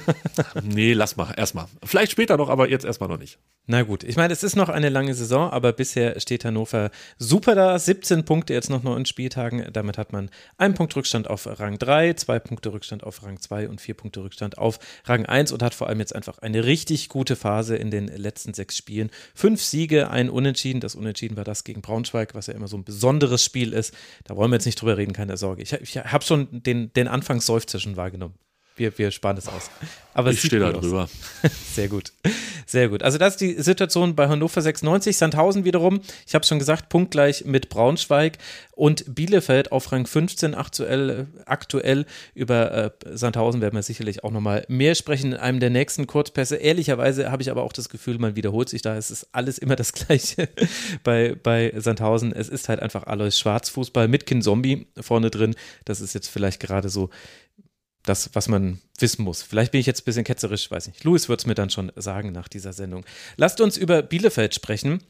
nee, lass mal, erstmal. Vielleicht später noch, aber jetzt erstmal noch nicht. Na gut, ich meine, es ist noch eine lange Saison, aber bisher steht Hannover super da. 17 Punkte jetzt noch neun Spieltagen. Damit hat man einen Punkt Rückstand auf Rang 3, zwei Punkte Rückstand auf Rang 2 und vier Punkte Rückstand auf Rang 1 und hat vor allem jetzt einfach eine richtig gute Phase in den letzten sechs Spielen. Fünf Siege, ein Unentschieden. Das Unentschieden war das gegen Braunschweig, was ja immer so ein besonderes Spiel ist. Da wollen wir jetzt nicht drüber reden, keine Sorge. Ich, ich habe schon den, den Anfangsseufzer schon wahrgenommen. Wir, wir sparen das aus. Aber ich stehe da drüber. Sehr gut. Sehr gut. Also das ist die Situation bei Hannover 96. Sandhausen wiederum, ich habe es schon gesagt, punktgleich mit Braunschweig und Bielefeld auf Rang 15 aktuell. aktuell. Über äh, Sandhausen werden wir sicherlich auch nochmal mehr sprechen in einem der nächsten Kurzpässe. Ehrlicherweise habe ich aber auch das Gefühl, man wiederholt sich da. Es ist alles immer das Gleiche bei, bei Sandhausen. Es ist halt einfach Alois Schwarzfußball mit Kind Zombie vorne drin. Das ist jetzt vielleicht gerade so das, was man wissen muss. Vielleicht bin ich jetzt ein bisschen ketzerisch, weiß nicht. Louis wird es mir dann schon sagen nach dieser Sendung. Lasst uns über Bielefeld sprechen.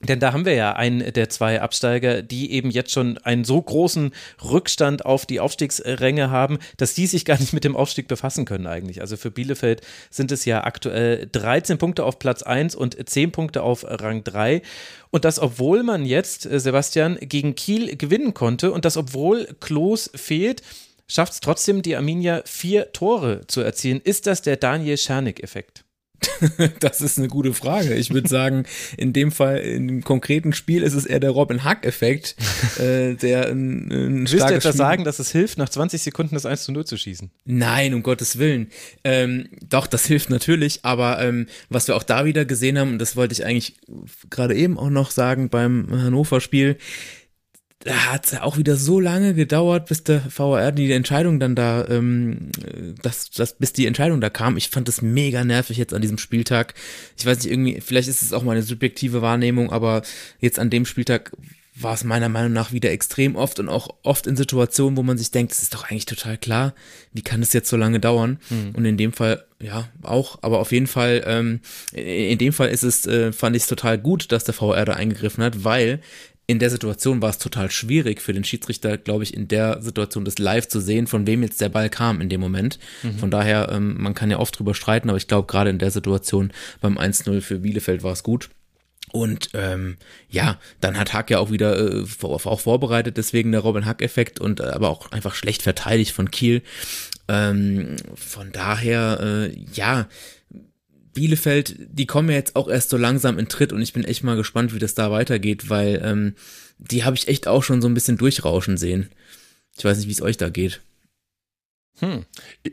Denn da haben wir ja einen der zwei Absteiger, die eben jetzt schon einen so großen Rückstand auf die Aufstiegsränge haben, dass die sich gar nicht mit dem Aufstieg befassen können eigentlich. Also für Bielefeld sind es ja aktuell 13 Punkte auf Platz 1 und 10 Punkte auf Rang 3. Und das, obwohl man jetzt, äh, Sebastian, gegen Kiel gewinnen konnte und das, obwohl Klos fehlt schafft es trotzdem, die Arminia vier Tore zu erzielen. Ist das der Daniel Schernik-Effekt? das ist eine gute Frage. Ich würde sagen, in dem Fall, in dem konkreten Spiel ist es eher der Robin Hack-Effekt, äh, der ein, ein Willst du etwa sagen, dass es hilft, nach 20 Sekunden das 1 zu 0 zu schießen? Nein, um Gottes Willen. Ähm, doch, das hilft natürlich, aber ähm, was wir auch da wieder gesehen haben, und das wollte ich eigentlich gerade eben auch noch sagen beim Hannover-Spiel, da hat es ja auch wieder so lange gedauert, bis der VR die Entscheidung dann da, ähm, das, das, bis die Entscheidung da kam. Ich fand das mega nervig jetzt an diesem Spieltag. Ich weiß nicht, irgendwie, vielleicht ist es auch meine subjektive Wahrnehmung, aber jetzt an dem Spieltag war es meiner Meinung nach wieder extrem oft und auch oft in Situationen, wo man sich denkt, das ist doch eigentlich total klar, wie kann das jetzt so lange dauern? Mhm. Und in dem Fall, ja, auch, aber auf jeden Fall, ähm, in dem Fall ist es, äh, fand ich es total gut, dass der VR da eingegriffen hat, weil in der Situation war es total schwierig für den Schiedsrichter, glaube ich, in der Situation das live zu sehen, von wem jetzt der Ball kam in dem Moment. Mhm. Von daher, ähm, man kann ja oft drüber streiten, aber ich glaube, gerade in der Situation beim 1-0 für Bielefeld war es gut. Und ähm, ja, dann hat Hack ja auch wieder äh, auch vorbereitet, deswegen der Robin Hack-Effekt und äh, aber auch einfach schlecht verteidigt von Kiel. Ähm, von daher, äh, ja, Bielefeld, die kommen ja jetzt auch erst so langsam in Tritt und ich bin echt mal gespannt, wie das da weitergeht, weil ähm, die habe ich echt auch schon so ein bisschen durchrauschen sehen. Ich weiß nicht, wie es euch da geht. Hm.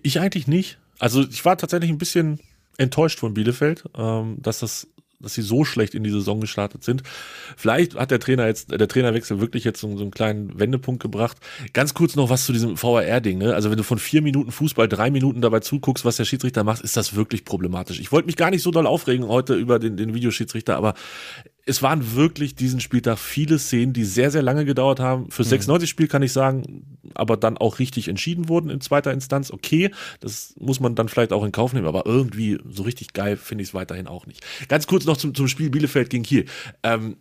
Ich eigentlich nicht. Also ich war tatsächlich ein bisschen enttäuscht von Bielefeld, ähm, dass das dass sie so schlecht in die Saison gestartet sind. Vielleicht hat der Trainer jetzt, der Trainerwechsel wirklich jetzt so, so einen kleinen Wendepunkt gebracht. Ganz kurz noch was zu diesem VAR-Ding, ne? Also wenn du von vier Minuten Fußball drei Minuten dabei zuguckst, was der Schiedsrichter macht, ist das wirklich problematisch. Ich wollte mich gar nicht so doll aufregen heute über den, den Videoschiedsrichter, aber es waren wirklich diesen Spieltag viele Szenen, die sehr, sehr lange gedauert haben. Für 96 mhm. Spiel kann ich sagen, aber dann auch richtig entschieden wurden in zweiter Instanz. Okay, das muss man dann vielleicht auch in Kauf nehmen, aber irgendwie so richtig geil finde ich es weiterhin auch nicht. Ganz kurz noch zum, zum Spiel Bielefeld gegen Kiel. Ähm,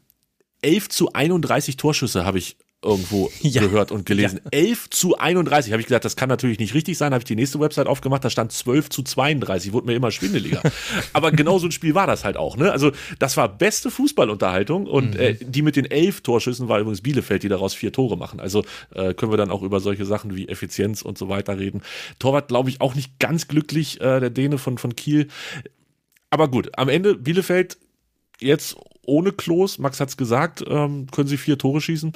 11 zu 31 Torschüsse habe ich irgendwo ja. gehört und gelesen. Ja. 11 zu 31. Habe ich gesagt, das kann natürlich nicht richtig sein. Habe ich die nächste Website aufgemacht, da stand 12 zu 32. Wurde mir immer schwindeliger. Aber genau so ein Spiel war das halt auch. Ne? Also das war beste Fußballunterhaltung und mhm. äh, die mit den elf Torschüssen war übrigens Bielefeld, die daraus vier Tore machen. Also äh, können wir dann auch über solche Sachen wie Effizienz und so weiter reden. Torwart, glaube ich, auch nicht ganz glücklich, äh, der Däne von, von Kiel. Aber gut, am Ende Bielefeld jetzt ohne Klos, Max hat's gesagt, ähm, können sie vier Tore schießen.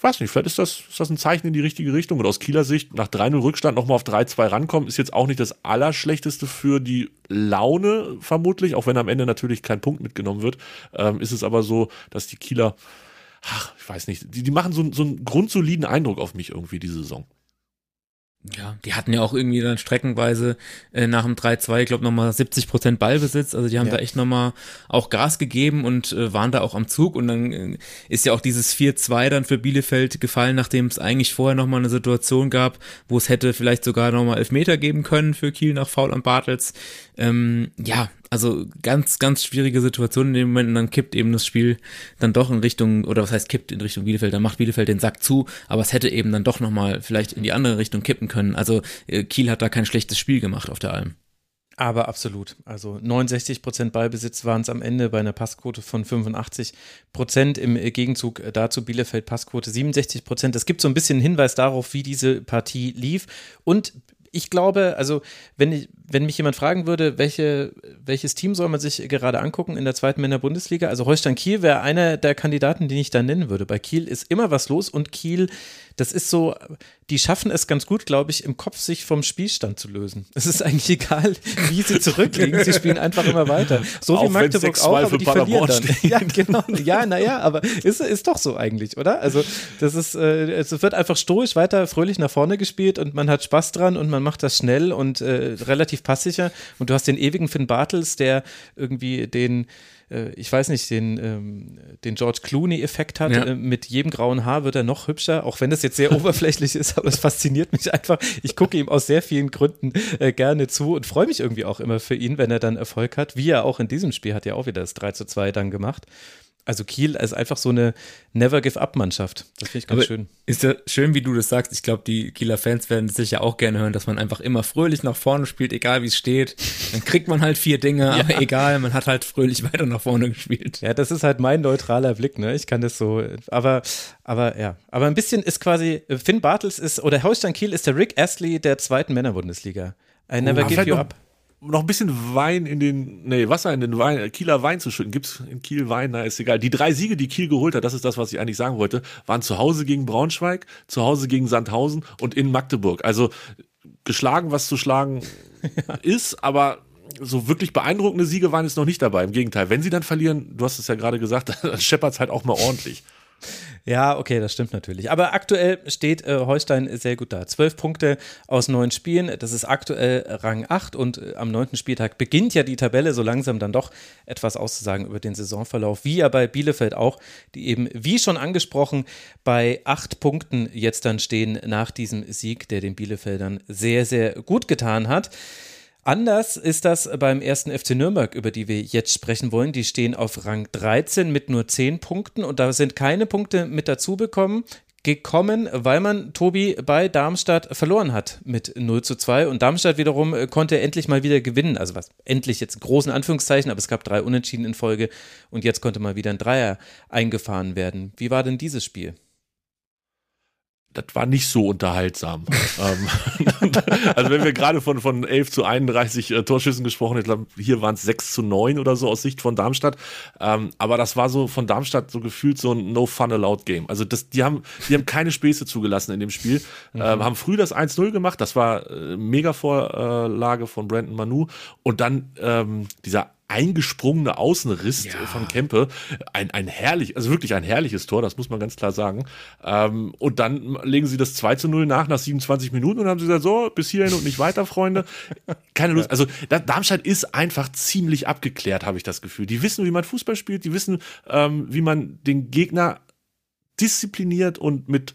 Ich weiß nicht, vielleicht ist das, ist das ein Zeichen in die richtige Richtung. Und aus Kieler Sicht, nach 3-0 Rückstand nochmal auf 3-2 rankommen, ist jetzt auch nicht das Allerschlechteste für die Laune, vermutlich, auch wenn am Ende natürlich kein Punkt mitgenommen wird. Ähm, ist es aber so, dass die Kieler, ach, ich weiß nicht, die, die machen so, so einen grundsoliden Eindruck auf mich irgendwie diese Saison. Ja, die hatten ja auch irgendwie dann streckenweise äh, nach dem 3-2, ich glaube, nochmal 70 Prozent Ballbesitz. Also die haben ja. da echt nochmal auch Gas gegeben und äh, waren da auch am Zug. Und dann äh, ist ja auch dieses 4-2 dann für Bielefeld gefallen, nachdem es eigentlich vorher nochmal eine Situation gab, wo es hätte vielleicht sogar nochmal Elfmeter geben können für Kiel nach Foul am Bartels. Ähm, ja, also ganz, ganz schwierige Situation in dem Moment und dann kippt eben das Spiel dann doch in Richtung, oder was heißt kippt in Richtung Bielefeld, dann macht Bielefeld den Sack zu, aber es hätte eben dann doch nochmal vielleicht in die andere Richtung kippen können. Also äh, Kiel hat da kein schlechtes Spiel gemacht auf der Alm. Aber absolut. Also 69 Prozent Ballbesitz waren es am Ende bei einer Passquote von 85 Prozent. Im Gegenzug dazu Bielefeld Passquote 67 Prozent. Es gibt so ein bisschen Hinweis darauf, wie diese Partie lief. Und ich glaube, also wenn, ich, wenn mich jemand fragen würde, welche, welches Team soll man sich gerade angucken in der zweiten Männer-Bundesliga, also Holstein Kiel wäre einer der Kandidaten, den ich da nennen würde. Bei Kiel ist immer was los und Kiel das ist so, die schaffen es ganz gut, glaube ich, im Kopf sich vom Spielstand zu lösen. Es ist eigentlich egal, wie sie zurückliegen, sie spielen einfach immer weiter. So wie Magdeburg auch, aber die verlieren dann. Ja, genau. Ja, naja, aber ist, ist doch so eigentlich, oder? Also das ist, äh, es wird einfach stoisch weiter fröhlich nach vorne gespielt und man hat Spaß dran und man macht das schnell und äh, relativ passsicher. Und du hast den ewigen Finn Bartels, der irgendwie den äh, ich weiß nicht, den, ähm, den George Clooney-Effekt hat. Ja. Äh, mit jedem grauen Haar wird er noch hübscher, auch wenn das jetzt sehr oberflächlich ist, aber es fasziniert mich einfach. Ich gucke ihm aus sehr vielen Gründen äh, gerne zu und freue mich irgendwie auch immer für ihn, wenn er dann Erfolg hat. Wie er auch in diesem Spiel hat ja auch wieder das 3 zu 2 dann gemacht. Also Kiel ist einfach so eine Never Give Up Mannschaft. Das finde ich ganz Aber schön. Ist ja schön, wie du das sagst. Ich glaube, die Kieler Fans werden sicher auch gerne hören, dass man einfach immer fröhlich nach vorne spielt, egal wie es steht. Dann kriegt man halt vier Dinge, ja. aber egal, man hat halt fröhlich weiter nach vorne gespielt. Ja, das ist halt mein neutraler Blick, ne? Ich kann das so, aber, aber ja. Aber ein bisschen ist quasi, Finn Bartels ist, oder Holstein Kiel ist der Rick Astley der zweiten Männerbundesliga. I never oh, give you up noch ein bisschen Wein in den, nee, Wasser in den Wein, Kieler Wein zu schütten. Gibt's in Kiel Wein? Na, ist egal. Die drei Siege, die Kiel geholt hat, das ist das, was ich eigentlich sagen wollte, waren zu Hause gegen Braunschweig, zu Hause gegen Sandhausen und in Magdeburg. Also geschlagen, was zu schlagen ja. ist, aber so wirklich beeindruckende Siege waren jetzt noch nicht dabei. Im Gegenteil, wenn sie dann verlieren, du hast es ja gerade gesagt, dann scheppert's halt auch mal ordentlich. Ja, okay, das stimmt natürlich. Aber aktuell steht äh, Holstein sehr gut da. Zwölf Punkte aus neun Spielen. Das ist aktuell Rang 8 und äh, am neunten Spieltag beginnt ja die Tabelle so langsam dann doch etwas auszusagen über den Saisonverlauf, wie ja bei Bielefeld auch, die eben, wie schon angesprochen, bei acht Punkten jetzt dann stehen nach diesem Sieg, der den Bielefeldern sehr, sehr gut getan hat. Anders ist das beim ersten FC Nürnberg, über die wir jetzt sprechen wollen. Die stehen auf Rang 13 mit nur 10 Punkten und da sind keine Punkte mit dazu bekommen gekommen, weil man Tobi bei Darmstadt verloren hat mit 0 zu 2 und Darmstadt wiederum äh, konnte endlich mal wieder gewinnen, also was endlich jetzt großen Anführungszeichen, aber es gab drei Unentschieden in Folge und jetzt konnte mal wieder ein Dreier eingefahren werden. Wie war denn dieses Spiel? Das war nicht so unterhaltsam. Ähm, also wenn wir gerade von, von 11 zu 31 äh, Torschüssen gesprochen, ich glaube, hier waren es 6 zu 9 oder so aus Sicht von Darmstadt. Ähm, aber das war so von Darmstadt so gefühlt so ein No Fun Allowed Game. Also das, die haben, die haben keine Späße zugelassen in dem Spiel. Mhm. Ähm, haben früh das 1-0 gemacht, das war äh, mega Vorlage von Brandon Manu. Und dann ähm, dieser eingesprungene Außenriss ja. von Kempe. Ein, ein herrlich, also wirklich ein herrliches Tor, das muss man ganz klar sagen. Ähm, und dann legen sie das 2 zu 0 nach, nach 27 Minuten und haben sie gesagt, so, bis hierhin und nicht weiter, Freunde. Keine Lust. Also Darmstadt ist einfach ziemlich abgeklärt, habe ich das Gefühl. Die wissen, wie man Fußball spielt, die wissen, ähm, wie man den Gegner diszipliniert und mit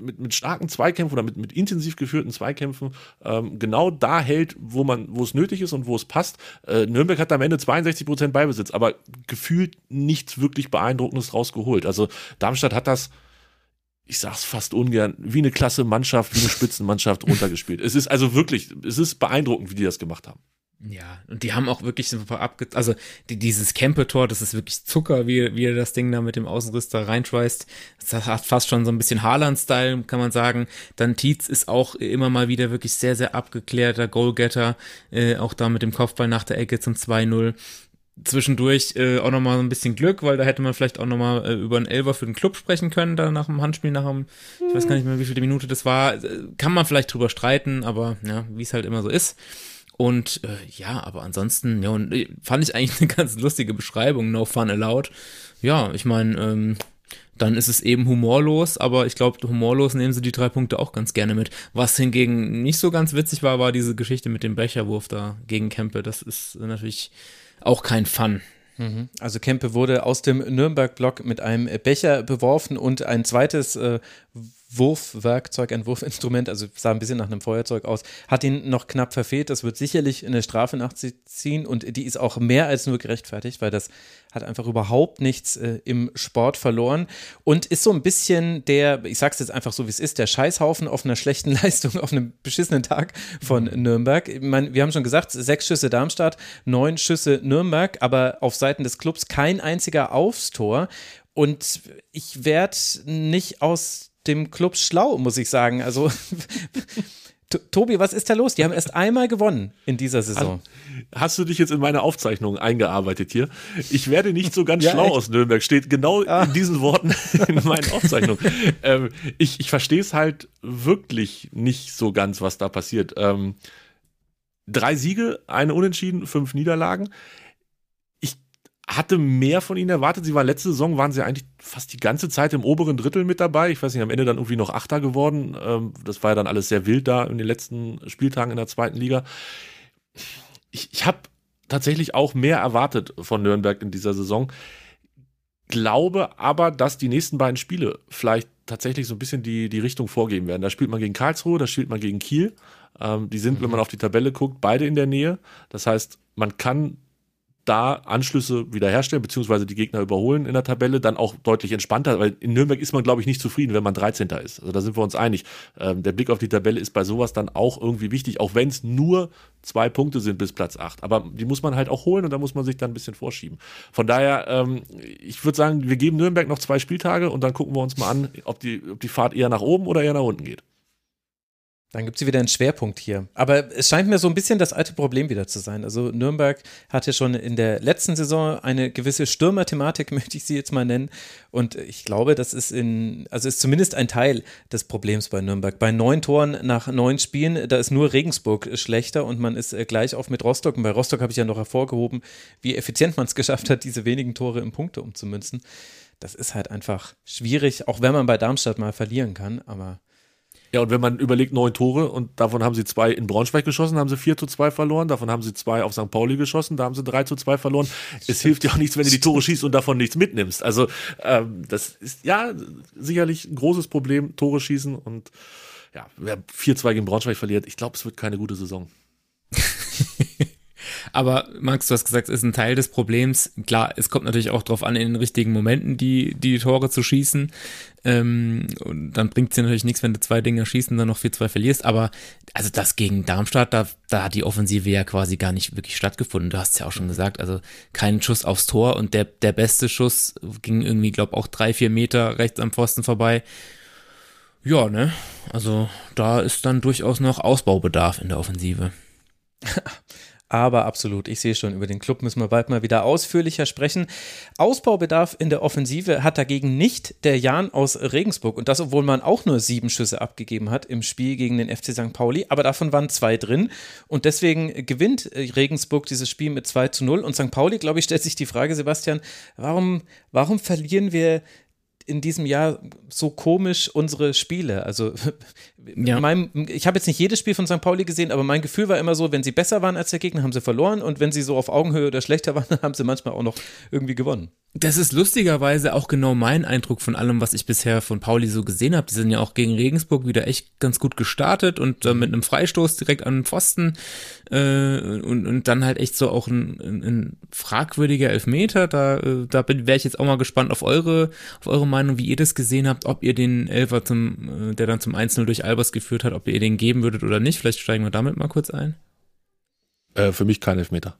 mit, mit starken Zweikämpfen oder mit, mit intensiv geführten Zweikämpfen ähm, genau da hält, wo man, wo es nötig ist und wo es passt. Äh, Nürnberg hat am Ende 62 Prozent Beibesitz, aber gefühlt nichts wirklich Beeindruckendes rausgeholt. Also Darmstadt hat das ich sag's fast ungern, wie eine klasse Mannschaft, wie eine Spitzenmannschaft runtergespielt. Es ist also wirklich, es ist beeindruckend, wie die das gemacht haben. Ja, und die haben auch wirklich so ein paar abge... Also die, dieses Camper-Tor, das ist wirklich Zucker, wie, wie er das Ding da mit dem Außenriss da reinschweißt. Das hat fast schon so ein bisschen Haaland-Style, kann man sagen. Dann Tietz ist auch immer mal wieder wirklich sehr, sehr abgeklärter Goalgetter. Äh, auch da mit dem Kopfball nach der Ecke zum 2-0 zwischendurch äh, auch nochmal ein bisschen Glück, weil da hätte man vielleicht auch nochmal äh, über einen Elber für den Club sprechen können, da nach dem Handspiel, nach dem, ich weiß gar nicht mehr, wie viele Minute das war. Äh, kann man vielleicht drüber streiten, aber ja, wie es halt immer so ist. Und äh, ja, aber ansonsten, ja, äh, fand ich eigentlich eine ganz lustige Beschreibung, no fun allowed. Ja, ich meine, ähm, dann ist es eben humorlos, aber ich glaube, humorlos nehmen sie die drei Punkte auch ganz gerne mit. Was hingegen nicht so ganz witzig war, war diese Geschichte mit dem Becherwurf da gegen Kempe. Das ist natürlich auch kein Fun. Mhm. Also Kempe wurde aus dem Nürnberg-Block mit einem Becher beworfen und ein zweites äh, Wurfwerkzeug, ein Wurfinstrument, also sah ein bisschen nach einem Feuerzeug aus, hat ihn noch knapp verfehlt. Das wird sicherlich eine Strafe nach sich ziehen und die ist auch mehr als nur gerechtfertigt, weil das hat einfach überhaupt nichts äh, im Sport verloren und ist so ein bisschen der, ich sag's jetzt einfach so wie es ist, der Scheißhaufen auf einer schlechten Leistung, auf einem beschissenen Tag von Nürnberg. Ich meine, wir haben schon gesagt, sechs Schüsse Darmstadt, neun Schüsse Nürnberg, aber auf Seiten des Clubs kein einziger aufs Tor. Und ich werde nicht aus dem Club schlau, muss ich sagen. Also, Tobi, was ist da los? Die haben erst einmal gewonnen in dieser Saison. Hast du dich jetzt in meine Aufzeichnung eingearbeitet hier? Ich werde nicht so ganz ja, schlau echt? aus Nürnberg, steht genau ah. in diesen Worten in meinen Aufzeichnungen. ähm, ich ich verstehe es halt wirklich nicht so ganz, was da passiert. Ähm, drei Siege, eine Unentschieden, fünf Niederlagen hatte mehr von ihnen erwartet. Sie war letzte Saison, waren sie eigentlich fast die ganze Zeit im oberen Drittel mit dabei. Ich weiß nicht, am Ende dann irgendwie noch Achter geworden. Ähm, das war ja dann alles sehr wild da in den letzten Spieltagen in der zweiten Liga. Ich, ich habe tatsächlich auch mehr erwartet von Nürnberg in dieser Saison. Glaube aber, dass die nächsten beiden Spiele vielleicht tatsächlich so ein bisschen die, die Richtung vorgeben werden. Da spielt man gegen Karlsruhe, da spielt man gegen Kiel. Ähm, die sind, mhm. wenn man auf die Tabelle guckt, beide in der Nähe. Das heißt, man kann da Anschlüsse wiederherstellen, beziehungsweise die Gegner überholen in der Tabelle, dann auch deutlich entspannter, weil in Nürnberg ist man, glaube ich, nicht zufrieden, wenn man 13. ist. Also da sind wir uns einig. Ähm, der Blick auf die Tabelle ist bei sowas dann auch irgendwie wichtig, auch wenn es nur zwei Punkte sind bis Platz 8. Aber die muss man halt auch holen und da muss man sich dann ein bisschen vorschieben. Von daher, ähm, ich würde sagen, wir geben Nürnberg noch zwei Spieltage und dann gucken wir uns mal an, ob die, ob die Fahrt eher nach oben oder eher nach unten geht. Dann gibt es wieder einen Schwerpunkt hier. Aber es scheint mir so ein bisschen das alte Problem wieder zu sein. Also Nürnberg hatte schon in der letzten Saison eine gewisse Stürmerthematik, möchte ich sie jetzt mal nennen. Und ich glaube, das ist in, also ist zumindest ein Teil des Problems bei Nürnberg. Bei neun Toren nach neun Spielen, da ist nur Regensburg schlechter und man ist äh, gleich auf mit Rostock. Und bei Rostock habe ich ja noch hervorgehoben, wie effizient man es geschafft hat, diese wenigen Tore in Punkte umzumünzen. Das ist halt einfach schwierig, auch wenn man bei Darmstadt mal verlieren kann. Aber ja, und wenn man überlegt, neun Tore und davon haben sie zwei in Braunschweig geschossen, haben sie vier zu zwei verloren, davon haben sie zwei auf St. Pauli geschossen, da haben sie drei zu zwei verloren. Es hilft ja auch nichts, wenn du die Tore schießt und davon nichts mitnimmst. Also ähm, das ist ja sicherlich ein großes Problem, Tore schießen und ja, wer 4-2 gegen Braunschweig verliert, ich glaube, es wird keine gute Saison. Aber Max, du hast gesagt, es ist ein Teil des Problems. Klar, es kommt natürlich auch darauf an, in den richtigen Momenten die, die Tore zu schießen. Ähm, und dann bringt es dir natürlich nichts, wenn du zwei Dinger schießt und dann noch 4-2 verlierst. Aber also das gegen Darmstadt, da, da hat die Offensive ja quasi gar nicht wirklich stattgefunden. Du hast es ja auch schon gesagt. Also kein Schuss aufs Tor und der, der beste Schuss ging irgendwie, glaube auch drei, vier Meter rechts am Pfosten vorbei. Ja, ne? Also da ist dann durchaus noch Ausbaubedarf in der Offensive. Aber absolut, ich sehe schon, über den Club müssen wir bald mal wieder ausführlicher sprechen. Ausbaubedarf in der Offensive hat dagegen nicht der Jan aus Regensburg. Und das, obwohl man auch nur sieben Schüsse abgegeben hat im Spiel gegen den FC St. Pauli. Aber davon waren zwei drin. Und deswegen gewinnt Regensburg dieses Spiel mit 2 zu 0. Und St. Pauli, glaube ich, stellt sich die Frage, Sebastian, warum, warum verlieren wir in diesem Jahr so komisch unsere Spiele. Also ja. Meinem, ich habe jetzt nicht jedes Spiel von St. Pauli gesehen, aber mein Gefühl war immer so, wenn sie besser waren als der Gegner, haben sie verloren und wenn sie so auf Augenhöhe oder schlechter waren, haben sie manchmal auch noch irgendwie gewonnen. Das ist lustigerweise auch genau mein Eindruck von allem, was ich bisher von Pauli so gesehen habe. Die sind ja auch gegen Regensburg wieder echt ganz gut gestartet und äh, mit einem Freistoß direkt an den Pfosten äh, und, und dann halt echt so auch ein, ein, ein fragwürdiger Elfmeter. Da, äh, da wäre ich jetzt auch mal gespannt auf eure, auf eure Meinung, wie ihr das gesehen habt, ob ihr den Elfer zum, äh, der dann zum 1 durch Albers geführt hat, ob ihr den geben würdet oder nicht. Vielleicht steigen wir damit mal kurz ein. Äh, für mich kein Elfmeter.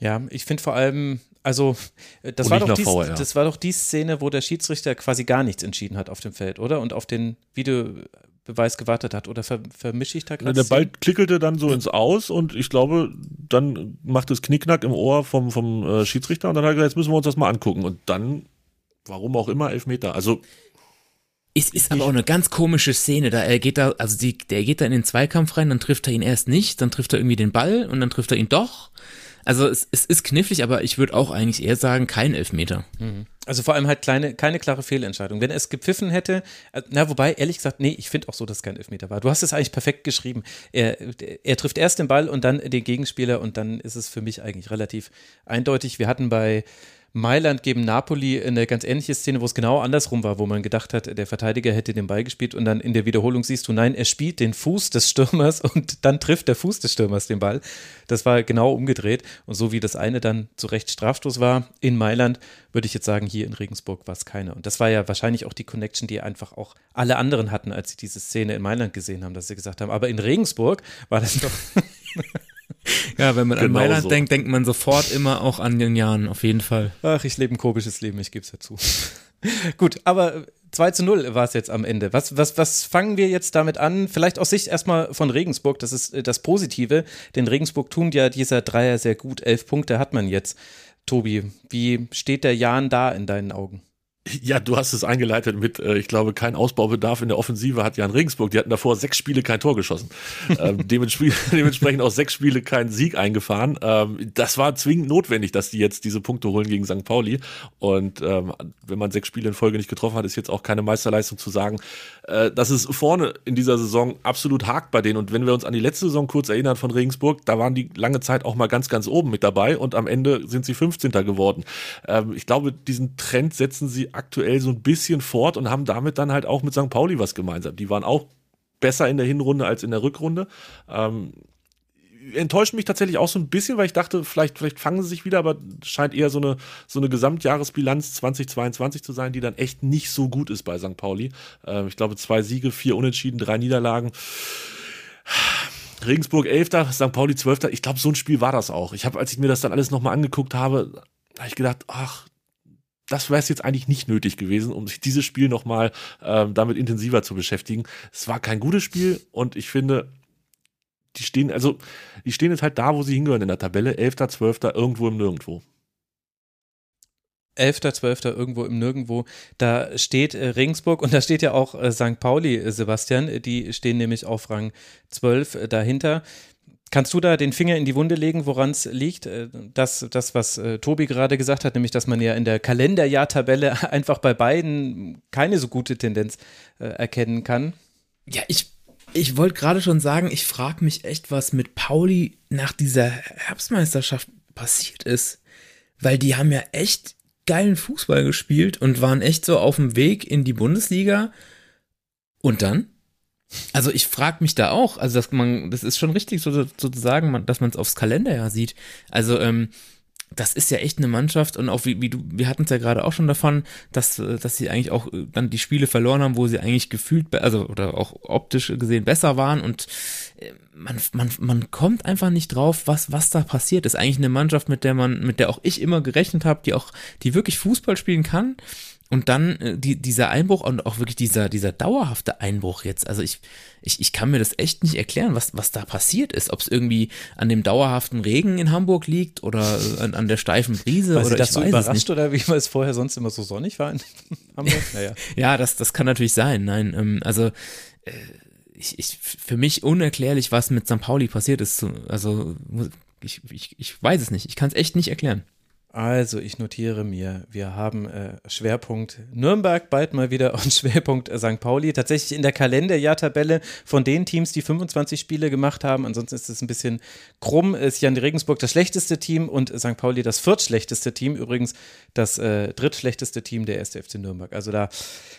Ja, ich finde vor allem, also das war, doch die, das war doch die Szene, wo der Schiedsrichter quasi gar nichts entschieden hat auf dem Feld, oder? Und auf den Videobeweis gewartet hat. Oder ver, vermische ich da gerade? Der Ball klickelte dann so ins Aus und ich glaube, dann macht es Knickknack im Ohr vom, vom äh, Schiedsrichter und dann hat er gesagt, jetzt müssen wir uns das mal angucken. Und dann, warum auch immer, Elfmeter. Also es ist aber auch eine ganz komische Szene, da er geht da, also die, der geht da in den Zweikampf rein, dann trifft er ihn erst nicht, dann trifft er irgendwie den Ball und dann trifft er ihn doch. Also es, es ist knifflig, aber ich würde auch eigentlich eher sagen, kein Elfmeter. Mhm. Also vor allem halt kleine, keine klare Fehlentscheidung. Wenn er es gepfiffen hätte, äh, na wobei, ehrlich gesagt, nee, ich finde auch so, dass es kein Elfmeter war. Du hast es eigentlich perfekt geschrieben. Er, er trifft erst den Ball und dann den Gegenspieler und dann ist es für mich eigentlich relativ eindeutig. Wir hatten bei Mailand gegen Napoli eine ganz ähnliche Szene, wo es genau andersrum war, wo man gedacht hat, der Verteidiger hätte den Ball gespielt und dann in der Wiederholung siehst du, nein, er spielt den Fuß des Stürmers und dann trifft der Fuß des Stürmers den Ball. Das war genau umgedreht und so wie das eine dann zu Recht Strafstoß war in Mailand, würde ich jetzt sagen, hier in Regensburg war es keine. Und das war ja wahrscheinlich auch die Connection, die einfach auch alle anderen hatten, als sie diese Szene in Mailand gesehen haben, dass sie gesagt haben, aber in Regensburg war das doch Ja, wenn man genau an Mailand so. denkt, denkt man sofort immer auch an den Jahren, auf jeden Fall. Ach, ich lebe ein komisches Leben, ich gebe es ja zu. Gut, aber 2 zu 0 war es jetzt am Ende. Was, was, was fangen wir jetzt damit an? Vielleicht aus Sicht erstmal von Regensburg, das ist äh, das Positive. Denn Regensburg tun ja dieser Dreier sehr gut. Elf Punkte hat man jetzt. Tobi, wie steht der Jan da in deinen Augen? Ja, du hast es eingeleitet mit, äh, ich glaube, kein Ausbaubedarf in der Offensive hat Jan Regensburg. Die hatten davor sechs Spiele kein Tor geschossen. ähm, dementsprechend, dementsprechend auch sechs Spiele keinen Sieg eingefahren. Ähm, das war zwingend notwendig, dass die jetzt diese Punkte holen gegen St. Pauli. Und ähm, wenn man sechs Spiele in Folge nicht getroffen hat, ist jetzt auch keine Meisterleistung zu sagen, äh, dass es vorne in dieser Saison absolut hakt bei denen. Und wenn wir uns an die letzte Saison kurz erinnern von Regensburg, da waren die lange Zeit auch mal ganz, ganz oben mit dabei und am Ende sind sie 15. geworden. Ähm, ich glaube, diesen Trend setzen sie aktuell so ein bisschen fort und haben damit dann halt auch mit St. Pauli was gemeinsam. Die waren auch besser in der Hinrunde als in der Rückrunde. Ähm, enttäuscht mich tatsächlich auch so ein bisschen, weil ich dachte, vielleicht, vielleicht fangen sie sich wieder, aber scheint eher so eine, so eine Gesamtjahresbilanz 2022 zu sein, die dann echt nicht so gut ist bei St. Pauli. Ähm, ich glaube, zwei Siege, vier Unentschieden, drei Niederlagen. Regensburg 11., St. Pauli 12. Ich glaube, so ein Spiel war das auch. Ich habe, als ich mir das dann alles nochmal angeguckt habe, habe ich gedacht, ach, das wäre es jetzt eigentlich nicht nötig gewesen, um sich dieses Spiel nochmal ähm, damit intensiver zu beschäftigen. Es war kein gutes Spiel und ich finde, die stehen, also, die stehen jetzt halt da, wo sie hingehören in der Tabelle. Elfter, Zwölfter, irgendwo im Nirgendwo. Elfter, Zwölfter, irgendwo im Nirgendwo. Da steht äh, Regensburg und da steht ja auch äh, St. Pauli, äh, Sebastian. Die stehen nämlich auf Rang 12 äh, dahinter. Kannst du da den Finger in die Wunde legen, woran es liegt? Äh, das, das, was äh, Tobi gerade gesagt hat, nämlich, dass man ja in der Kalenderjahrtabelle einfach bei beiden keine so gute Tendenz äh, erkennen kann. Ja, ich, ich wollte gerade schon sagen, ich frage mich echt, was mit Pauli nach dieser Herbstmeisterschaft passiert ist. Weil die haben ja echt geilen Fußball gespielt und waren echt so auf dem Weg in die Bundesliga. Und dann? Also ich frage mich da auch, also dass man, das ist schon richtig so, sozusagen, dass man es aufs Kalenderjahr sieht. Also ähm, das ist ja echt eine Mannschaft und auch wie, wie du, wir hatten es ja gerade auch schon davon, dass, dass sie eigentlich auch äh, dann die Spiele verloren haben, wo sie eigentlich gefühlt, also oder auch optisch gesehen besser waren und äh, man, man, man kommt einfach nicht drauf, was, was da passiert. Das ist eigentlich eine Mannschaft, mit der man, mit der auch ich immer gerechnet habe, die auch, die wirklich Fußball spielen kann und dann äh, die, dieser Einbruch und auch wirklich dieser, dieser dauerhafte Einbruch jetzt. Also ich, ich, ich kann mir das echt nicht erklären, was, was da passiert ist. Ob es irgendwie an dem dauerhaften Regen in Hamburg liegt oder an, an der steifen Brise Weil oder das ich so weiß überrascht es nicht. oder wie man es vorher sonst immer so sonnig war in Hamburg? Naja. ja, das, das kann natürlich sein. Nein, ähm, also äh, ich, ich, für mich unerklärlich, was mit St. Pauli passiert ist. Also ich, ich, ich weiß es nicht. Ich kann es echt nicht erklären. Also, ich notiere mir, wir haben äh, Schwerpunkt Nürnberg, bald mal wieder und Schwerpunkt St. Pauli. Tatsächlich in der Kalenderjahrtabelle von den Teams, die 25 Spiele gemacht haben. Ansonsten ist es ein bisschen krumm. Ist Jan Regensburg das schlechteste Team und St. Pauli das viertschlechteste Team. Übrigens das äh, drittschlechteste Team der 1. FC Nürnberg. Also da,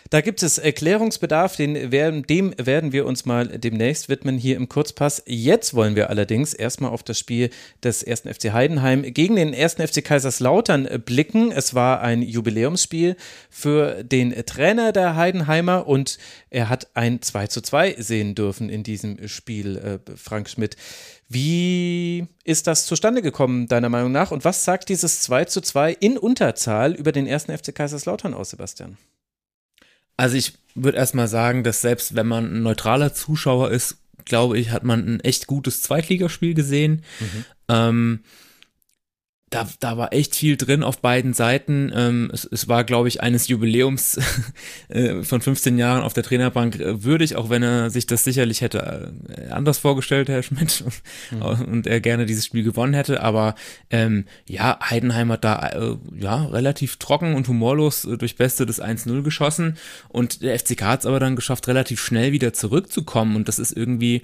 da gibt es Erklärungsbedarf. Den werden, dem werden wir uns mal demnächst widmen hier im Kurzpass. Jetzt wollen wir allerdings erstmal auf das Spiel des 1. FC Heidenheim gegen den 1. FC Kaiserslautern Kaiserslautern blicken. Es war ein Jubiläumsspiel für den Trainer der Heidenheimer und er hat ein 2 zu 2 sehen dürfen in diesem Spiel, äh, Frank Schmidt. Wie ist das zustande gekommen, deiner Meinung nach? Und was sagt dieses 2 zu 2 in Unterzahl über den ersten FC Kaiserslautern aus, Sebastian? Also ich würde erstmal sagen, dass selbst wenn man ein neutraler Zuschauer ist, glaube ich, hat man ein echt gutes Zweitligaspiel gesehen. Mhm. Ähm, da, da war echt viel drin auf beiden Seiten. Ähm, es, es war, glaube ich, eines Jubiläums äh, von 15 Jahren auf der Trainerbank äh, würdig, auch wenn er sich das sicherlich hätte äh, anders vorgestellt, Herr Schmidt, mhm. und er gerne dieses Spiel gewonnen hätte. Aber ähm, ja, Heidenheim hat da äh, ja relativ trocken und humorlos äh, durch Beste des 1-0 geschossen und der FCK hat es aber dann geschafft, relativ schnell wieder zurückzukommen und das ist irgendwie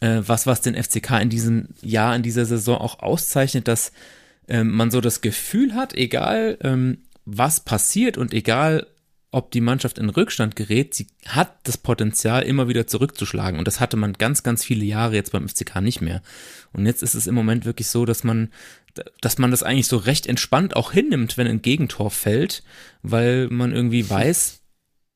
äh, was, was den FCK in diesem Jahr, in dieser Saison auch auszeichnet, dass ähm, man so das Gefühl hat, egal ähm, was passiert und egal ob die Mannschaft in Rückstand gerät, sie hat das Potenzial, immer wieder zurückzuschlagen. Und das hatte man ganz, ganz viele Jahre jetzt beim FCK nicht mehr. Und jetzt ist es im Moment wirklich so, dass man, dass man das eigentlich so recht entspannt auch hinnimmt, wenn ein Gegentor fällt, weil man irgendwie weiß,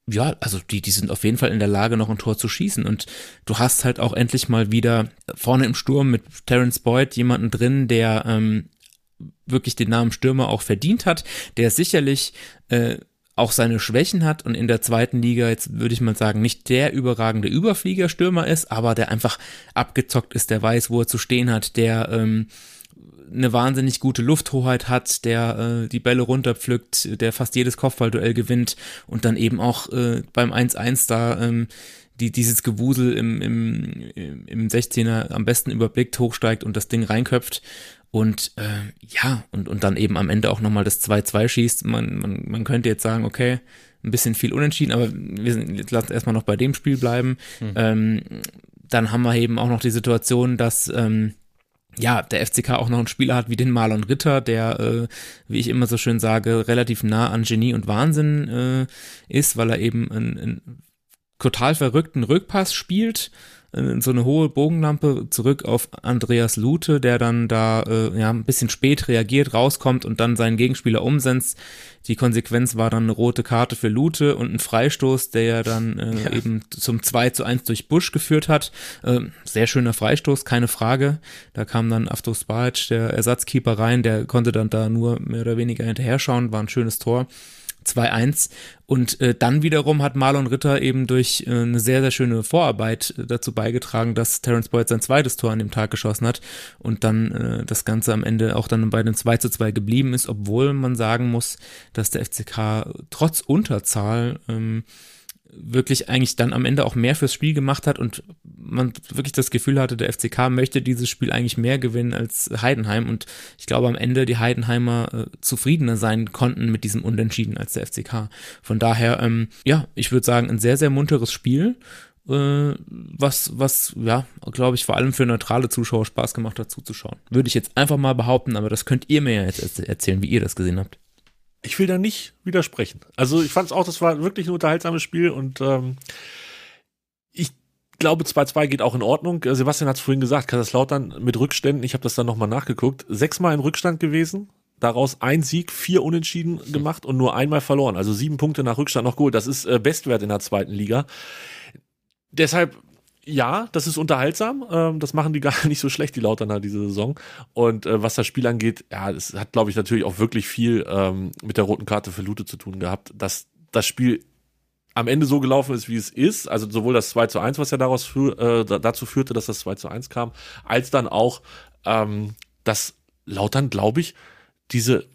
ja, also die, die sind auf jeden Fall in der Lage, noch ein Tor zu schießen. Und du hast halt auch endlich mal wieder vorne im Sturm mit Terence Boyd jemanden drin, der ähm, wirklich den Namen Stürmer auch verdient hat, der sicherlich äh, auch seine Schwächen hat und in der zweiten Liga jetzt würde ich mal sagen nicht der überragende Überfliegerstürmer ist, aber der einfach abgezockt ist, der weiß, wo er zu stehen hat, der ähm, eine wahnsinnig gute Lufthoheit hat, der äh, die Bälle runterpflückt, der fast jedes Kopfballduell gewinnt und dann eben auch äh, beim 1-1 da ähm, die, dieses Gewusel im, im, im 16er am besten überblickt, hochsteigt und das Ding reinköpft. Und äh, ja, und, und dann eben am Ende auch nochmal das 2-2 schießt. Man, man, man könnte jetzt sagen, okay, ein bisschen viel unentschieden, aber wir sind, jetzt lassen erstmal noch bei dem Spiel bleiben. Mhm. Ähm, dann haben wir eben auch noch die Situation, dass ähm, ja, der FCK auch noch einen Spieler hat wie den Marlon Ritter, der, äh, wie ich immer so schön sage, relativ nah an Genie und Wahnsinn äh, ist, weil er eben einen, einen total verrückten Rückpass spielt so eine hohe Bogenlampe zurück auf Andreas Lute, der dann da äh, ja ein bisschen spät reagiert, rauskommt und dann seinen Gegenspieler umsetzt. Die Konsequenz war dann eine rote Karte für Lute und ein Freistoß, der ja dann äh, ja. eben zum 2 zu 1 durch Busch geführt hat. Äh, sehr schöner Freistoß, keine Frage. Da kam dann Avtos Baric, der Ersatzkeeper rein, der konnte dann da nur mehr oder weniger hinterher schauen, war ein schönes Tor. 2-1. Und äh, dann wiederum hat Marlon Ritter eben durch äh, eine sehr, sehr schöne Vorarbeit dazu beigetragen, dass Terence Boyd sein zweites Tor an dem Tag geschossen hat und dann äh, das Ganze am Ende auch dann bei dem 2 zu 2 geblieben ist, obwohl man sagen muss, dass der FCK trotz Unterzahl ähm, wirklich eigentlich dann am Ende auch mehr fürs Spiel gemacht hat und man wirklich das Gefühl hatte, der FCK möchte dieses Spiel eigentlich mehr gewinnen als Heidenheim und ich glaube am Ende die Heidenheimer äh, zufriedener sein konnten mit diesem Unentschieden als der FCK. Von daher, ähm, ja, ich würde sagen, ein sehr, sehr munteres Spiel, äh, was, was, ja, glaube ich, vor allem für neutrale Zuschauer Spaß gemacht hat zuzuschauen. Würde ich jetzt einfach mal behaupten, aber das könnt ihr mir ja jetzt erzählen, wie ihr das gesehen habt. Ich will da nicht widersprechen. Also ich fand es auch, das war wirklich ein unterhaltsames Spiel und ähm, ich glaube 2-2 geht auch in Ordnung. Äh, Sebastian hat es vorhin gesagt, Kaiserslautern mit Rückständen, ich habe das dann nochmal nachgeguckt, sechsmal im Rückstand gewesen, daraus ein Sieg, vier Unentschieden gemacht und nur einmal verloren. Also sieben Punkte nach Rückstand noch geholt. Das ist äh, Bestwert in der zweiten Liga. Deshalb ja, das ist unterhaltsam. Ähm, das machen die gar nicht so schlecht, die Lauterner, diese Saison. Und äh, was das Spiel angeht, ja, es hat, glaube ich, natürlich auch wirklich viel ähm, mit der roten Karte für Lute zu tun gehabt, dass das Spiel am Ende so gelaufen ist, wie es ist. Also sowohl das 2 zu 1, was ja daraus für, äh, dazu führte, dass das 2 zu 1 kam, als dann auch, ähm, dass Lautern, glaube ich, diese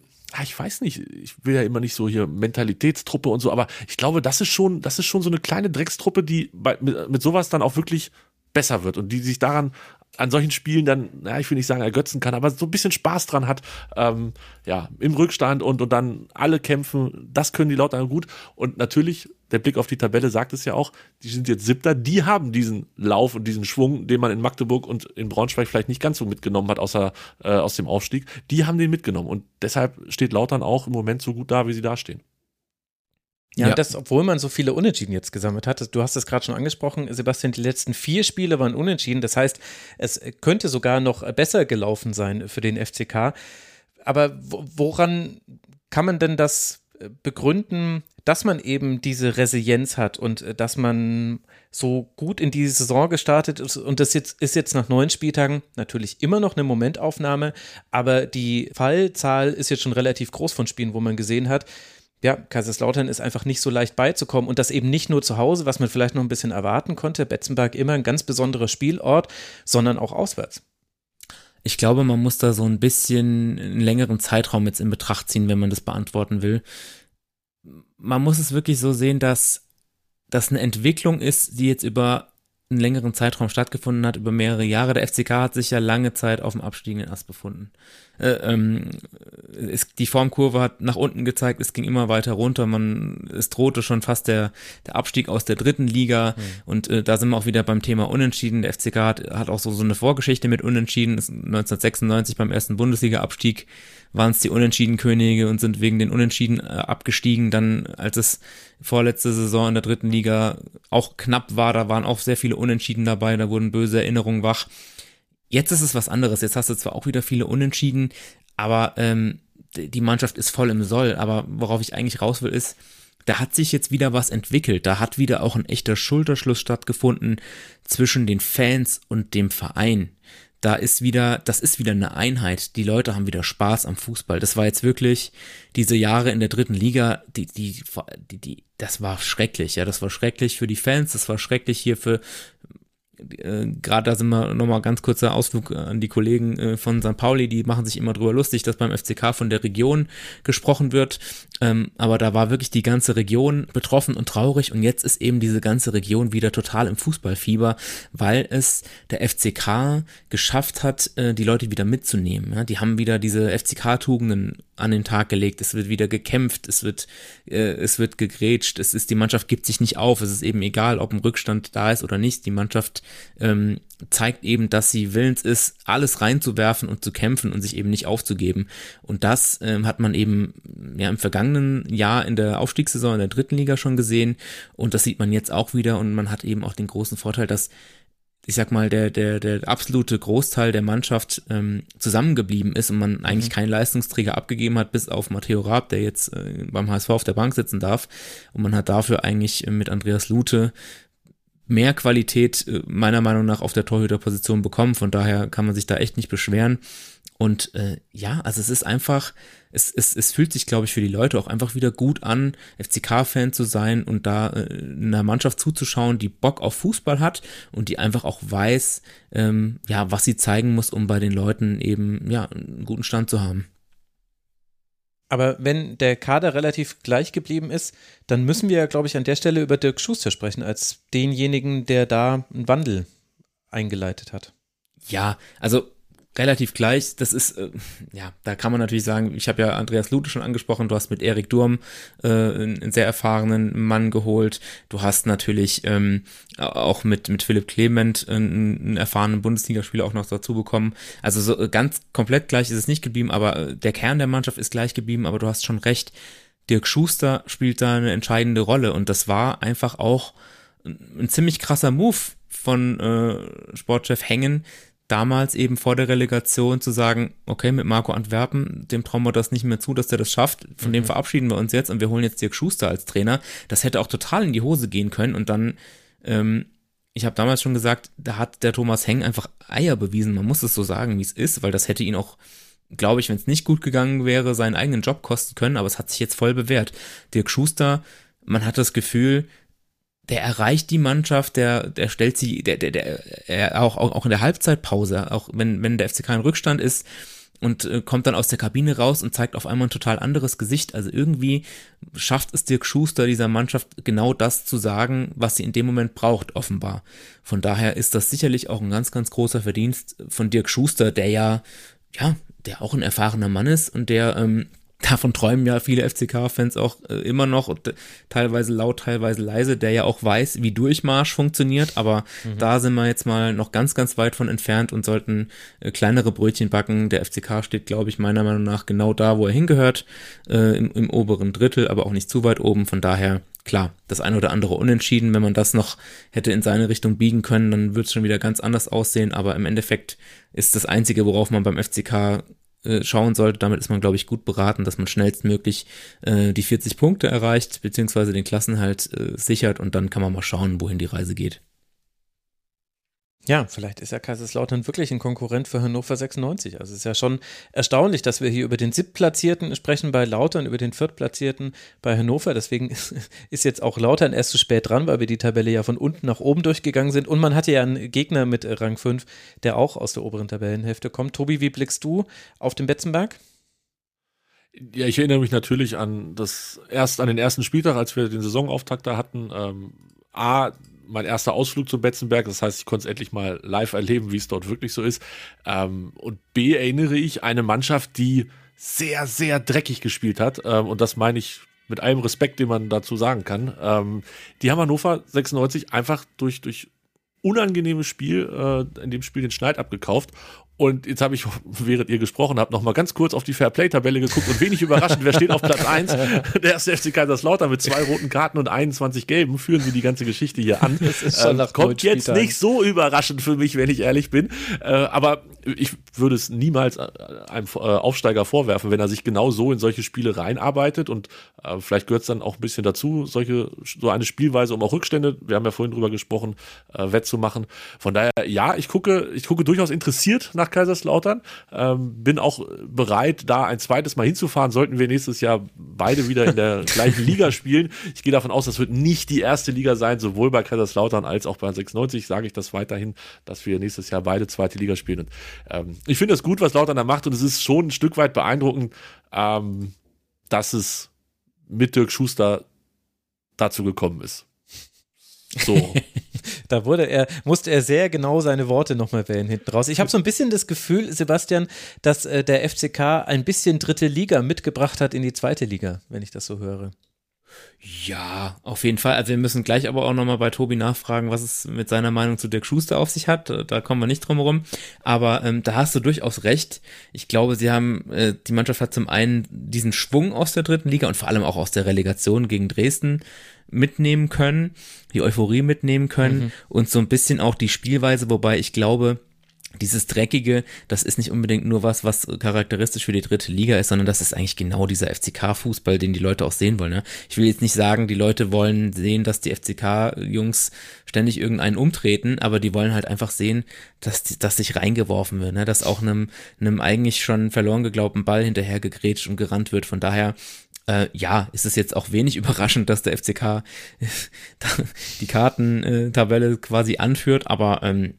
ich weiß nicht, ich will ja immer nicht so hier Mentalitätstruppe und so, aber ich glaube, das ist schon, das ist schon so eine kleine Dreckstruppe, die bei, mit, mit sowas dann auch wirklich besser wird und die sich daran an solchen Spielen dann, ja, ich will nicht sagen ergötzen kann, aber so ein bisschen Spaß dran hat, ähm, ja, im Rückstand und, und dann alle kämpfen, das können die Lautern gut. Und natürlich, der Blick auf die Tabelle sagt es ja auch, die sind jetzt Siebter, die haben diesen Lauf und diesen Schwung, den man in Magdeburg und in Braunschweig vielleicht nicht ganz so mitgenommen hat, außer äh, aus dem Aufstieg. Die haben den mitgenommen und deshalb steht Lautern auch im Moment so gut da, wie sie da stehen. Ja, ja, das, obwohl man so viele Unentschieden jetzt gesammelt hat. Du hast es gerade schon angesprochen, Sebastian, die letzten vier Spiele waren unentschieden. Das heißt, es könnte sogar noch besser gelaufen sein für den FCK. Aber woran kann man denn das begründen, dass man eben diese Resilienz hat und dass man so gut in diese Saison gestartet ist und das jetzt ist jetzt nach neun Spieltagen natürlich immer noch eine Momentaufnahme, aber die Fallzahl ist jetzt schon relativ groß von Spielen, wo man gesehen hat, ja, Kaiserslautern ist einfach nicht so leicht beizukommen und das eben nicht nur zu Hause, was man vielleicht noch ein bisschen erwarten konnte, Betzenberg immer ein ganz besonderer Spielort, sondern auch auswärts. Ich glaube, man muss da so ein bisschen einen längeren Zeitraum jetzt in Betracht ziehen, wenn man das beantworten will. Man muss es wirklich so sehen, dass das eine Entwicklung ist, die jetzt über einen längeren Zeitraum stattgefunden hat, über mehrere Jahre. Der FCK hat sich ja lange Zeit auf dem abstiegenden Ast befunden. Äh, ähm, ist, die Formkurve hat nach unten gezeigt, es ging immer weiter runter. Man, es drohte schon fast der, der Abstieg aus der dritten Liga. Mhm. Und äh, da sind wir auch wieder beim Thema Unentschieden. Der FCK hat, hat auch so, so eine Vorgeschichte mit Unentschieden. 1996 beim ersten Bundesliga-Abstieg waren es die Unentschiedenkönige und sind wegen den Unentschieden äh, abgestiegen. Dann, als es vorletzte Saison in der dritten Liga auch knapp war, da waren auch sehr viele Unentschieden dabei, da wurden böse Erinnerungen wach. Jetzt ist es was anderes. Jetzt hast du zwar auch wieder viele Unentschieden, aber ähm, die Mannschaft ist voll im Soll. Aber worauf ich eigentlich raus will, ist, da hat sich jetzt wieder was entwickelt. Da hat wieder auch ein echter Schulterschluss stattgefunden zwischen den Fans und dem Verein da ist wieder, das ist wieder eine Einheit. Die Leute haben wieder Spaß am Fußball. Das war jetzt wirklich diese Jahre in der dritten Liga, die, die, die, die, das war schrecklich, ja, das war schrecklich für die Fans, das war schrecklich hier für, äh, gerade da sind wir nochmal ganz kurzer Ausflug an die Kollegen äh, von St. Pauli, die machen sich immer drüber lustig, dass beim FCK von der Region gesprochen wird. Ähm, aber da war wirklich die ganze Region betroffen und traurig und jetzt ist eben diese ganze Region wieder total im Fußballfieber, weil es der FCK geschafft hat, äh, die Leute wieder mitzunehmen. Ja? Die haben wieder diese FCK-Tugenden an den Tag gelegt. Es wird wieder gekämpft, es wird, äh, es wird gegrätscht, es ist, die Mannschaft gibt sich nicht auf. Es ist eben egal, ob ein Rückstand da ist oder nicht. Die Mannschaft ähm, zeigt eben, dass sie willens ist, alles reinzuwerfen und zu kämpfen und sich eben nicht aufzugeben. Und das ähm, hat man eben ja im vergangenen Jahr in der Aufstiegssaison in der dritten Liga schon gesehen. Und das sieht man jetzt auch wieder. Und man hat eben auch den großen Vorteil, dass ich sag mal, der, der, der absolute Großteil der Mannschaft ähm, zusammengeblieben ist und man eigentlich mhm. keinen Leistungsträger abgegeben hat, bis auf Matteo Raab, der jetzt äh, beim HSV auf der Bank sitzen darf. Und man hat dafür eigentlich äh, mit Andreas Lute mehr Qualität äh, meiner Meinung nach auf der Torhüterposition bekommen. Von daher kann man sich da echt nicht beschweren. Und äh, ja, also es ist einfach, es, es, es fühlt sich, glaube ich, für die Leute auch einfach wieder gut an, FCK-Fan zu sein und da äh, einer Mannschaft zuzuschauen, die Bock auf Fußball hat und die einfach auch weiß, ähm, ja, was sie zeigen muss, um bei den Leuten eben ja einen guten Stand zu haben. Aber wenn der Kader relativ gleich geblieben ist, dann müssen wir ja, glaube ich, an der Stelle über Dirk Schuster sprechen, als denjenigen, der da einen Wandel eingeleitet hat. Ja, also relativ gleich. Das ist, äh, ja, da kann man natürlich sagen, ich habe ja Andreas Lute schon angesprochen, du hast mit Erik Durm äh, einen sehr erfahrenen Mann geholt. Du hast natürlich ähm, auch mit, mit Philipp Clement einen, einen erfahrenen Bundesligaspieler auch noch dazu bekommen. Also so äh, ganz komplett gleich ist es nicht geblieben, aber äh, der Kern der Mannschaft ist gleich geblieben, aber du hast schon recht. Dirk Schuster spielt da eine entscheidende Rolle und das war einfach auch ein ziemlich krasser Move von äh, Sportchef Hängen, damals eben vor der Relegation zu sagen, okay, mit Marco Antwerpen, dem trauen wir das nicht mehr zu, dass der das schafft, von mhm. dem verabschieden wir uns jetzt und wir holen jetzt Dirk Schuster als Trainer. Das hätte auch total in die Hose gehen können und dann, ähm, ich habe damals schon gesagt, da hat der Thomas Heng einfach Eier bewiesen, man muss es so sagen, wie es ist, weil das hätte ihn auch glaube ich, wenn es nicht gut gegangen wäre, seinen eigenen Job kosten können, aber es hat sich jetzt voll bewährt. Dirk Schuster, man hat das Gefühl, der erreicht die Mannschaft, der, der stellt sie, der, der, der, er auch, auch, in der Halbzeitpause, auch wenn, wenn der FCK in Rückstand ist, und äh, kommt dann aus der Kabine raus und zeigt auf einmal ein total anderes Gesicht. Also irgendwie schafft es Dirk Schuster dieser Mannschaft genau das zu sagen, was sie in dem Moment braucht, offenbar. Von daher ist das sicherlich auch ein ganz, ganz großer Verdienst von Dirk Schuster, der ja, ja, der auch ein erfahrener Mann ist und der ähm, davon träumen ja viele FCK-Fans auch äh, immer noch, und, äh, teilweise laut, teilweise leise, der ja auch weiß, wie Durchmarsch funktioniert, aber mhm. da sind wir jetzt mal noch ganz, ganz weit von entfernt und sollten äh, kleinere Brötchen backen. Der FCK steht, glaube ich, meiner Meinung nach genau da, wo er hingehört, äh, im, im oberen Drittel, aber auch nicht zu weit oben. Von daher, klar, das eine oder andere unentschieden. Wenn man das noch hätte in seine Richtung biegen können, dann würde es schon wieder ganz anders aussehen. Aber im Endeffekt ist das Einzige, worauf man beim FCK äh, schauen sollte. Damit ist man, glaube ich, gut beraten, dass man schnellstmöglich äh, die 40 Punkte erreicht, beziehungsweise den Klassenhalt äh, sichert und dann kann man mal schauen, wohin die Reise geht. Ja, vielleicht ist ja Kaiserslautern wirklich ein Konkurrent für Hannover 96. Also es ist ja schon erstaunlich, dass wir hier über den Siebtplatzierten sprechen bei Lautern, über den Viertplatzierten bei Hannover. Deswegen ist jetzt auch Lautern erst zu spät dran, weil wir die Tabelle ja von unten nach oben durchgegangen sind. Und man hatte ja einen Gegner mit Rang 5, der auch aus der oberen Tabellenhälfte kommt. Tobi, wie blickst du auf den Betzenberg? Ja, ich erinnere mich natürlich an das erst an den ersten Spieltag, als wir den Saisonauftakt da hatten. Ähm, A, mein erster Ausflug zum Betzenberg. Das heißt, ich konnte es endlich mal live erleben, wie es dort wirklich so ist. Ähm, und B erinnere ich eine Mannschaft, die sehr, sehr dreckig gespielt hat. Ähm, und das meine ich mit allem Respekt, den man dazu sagen kann. Ähm, die haben Hannover 96 einfach durch, durch unangenehmes Spiel, äh, in dem Spiel den Schneid abgekauft. Und jetzt habe ich, während ihr gesprochen habt, noch mal ganz kurz auf die Fairplay-Tabelle geguckt und wenig überraschend, wer steht auf Platz 1? Der erste FC Kaiserslautern mit zwei roten Karten und 21 gelben. Führen sie die ganze Geschichte hier an. Das ist schon ähm, kommt jetzt nicht so überraschend für mich, wenn ich ehrlich bin. Äh, aber ich würde es niemals äh, einem äh, Aufsteiger vorwerfen, wenn er sich genau so in solche Spiele reinarbeitet. Und äh, vielleicht gehört es dann auch ein bisschen dazu, solche, so eine Spielweise, um auch Rückstände, wir haben ja vorhin drüber gesprochen, äh, wettzumachen. Von daher, ja, ich gucke, ich gucke durchaus interessiert nach nach Kaiserslautern. Ähm, bin auch bereit, da ein zweites Mal hinzufahren, sollten wir nächstes Jahr beide wieder in der gleichen Liga spielen. Ich gehe davon aus, das wird nicht die erste Liga sein, sowohl bei Kaiserslautern als auch bei 96 sage ich das weiterhin, dass wir nächstes Jahr beide zweite Liga spielen. Und, ähm, ich finde es gut, was Lautern da macht und es ist schon ein Stück weit beeindruckend, ähm, dass es mit Dirk Schuster dazu gekommen ist. So. da wurde er, musste er sehr genau seine Worte nochmal wählen hinten raus. Ich habe so ein bisschen das Gefühl, Sebastian, dass äh, der FCK ein bisschen dritte Liga mitgebracht hat in die zweite Liga, wenn ich das so höre. Ja, auf jeden Fall. Also wir müssen gleich aber auch nochmal bei Tobi nachfragen, was es mit seiner Meinung zu Dirk Schuster auf sich hat. Da kommen wir nicht drum herum. Aber ähm, da hast du durchaus recht. Ich glaube, sie haben, äh, die Mannschaft hat zum einen diesen Schwung aus der dritten Liga und vor allem auch aus der Relegation gegen Dresden mitnehmen können, die Euphorie mitnehmen können mhm. und so ein bisschen auch die Spielweise, wobei ich glaube, dieses Dreckige, das ist nicht unbedingt nur was, was charakteristisch für die dritte Liga ist, sondern das ist eigentlich genau dieser FCK-Fußball, den die Leute auch sehen wollen. Ne? Ich will jetzt nicht sagen, die Leute wollen sehen, dass die FCK-Jungs ständig irgendeinen umtreten, aber die wollen halt einfach sehen, dass, dass sich reingeworfen wird, ne? dass auch einem, einem eigentlich schon verloren geglaubten Ball hinterher gegrätscht und gerannt wird. Von daher äh, ja, ist es jetzt auch wenig überraschend, dass der FCK die Kartentabelle quasi anführt, aber ähm,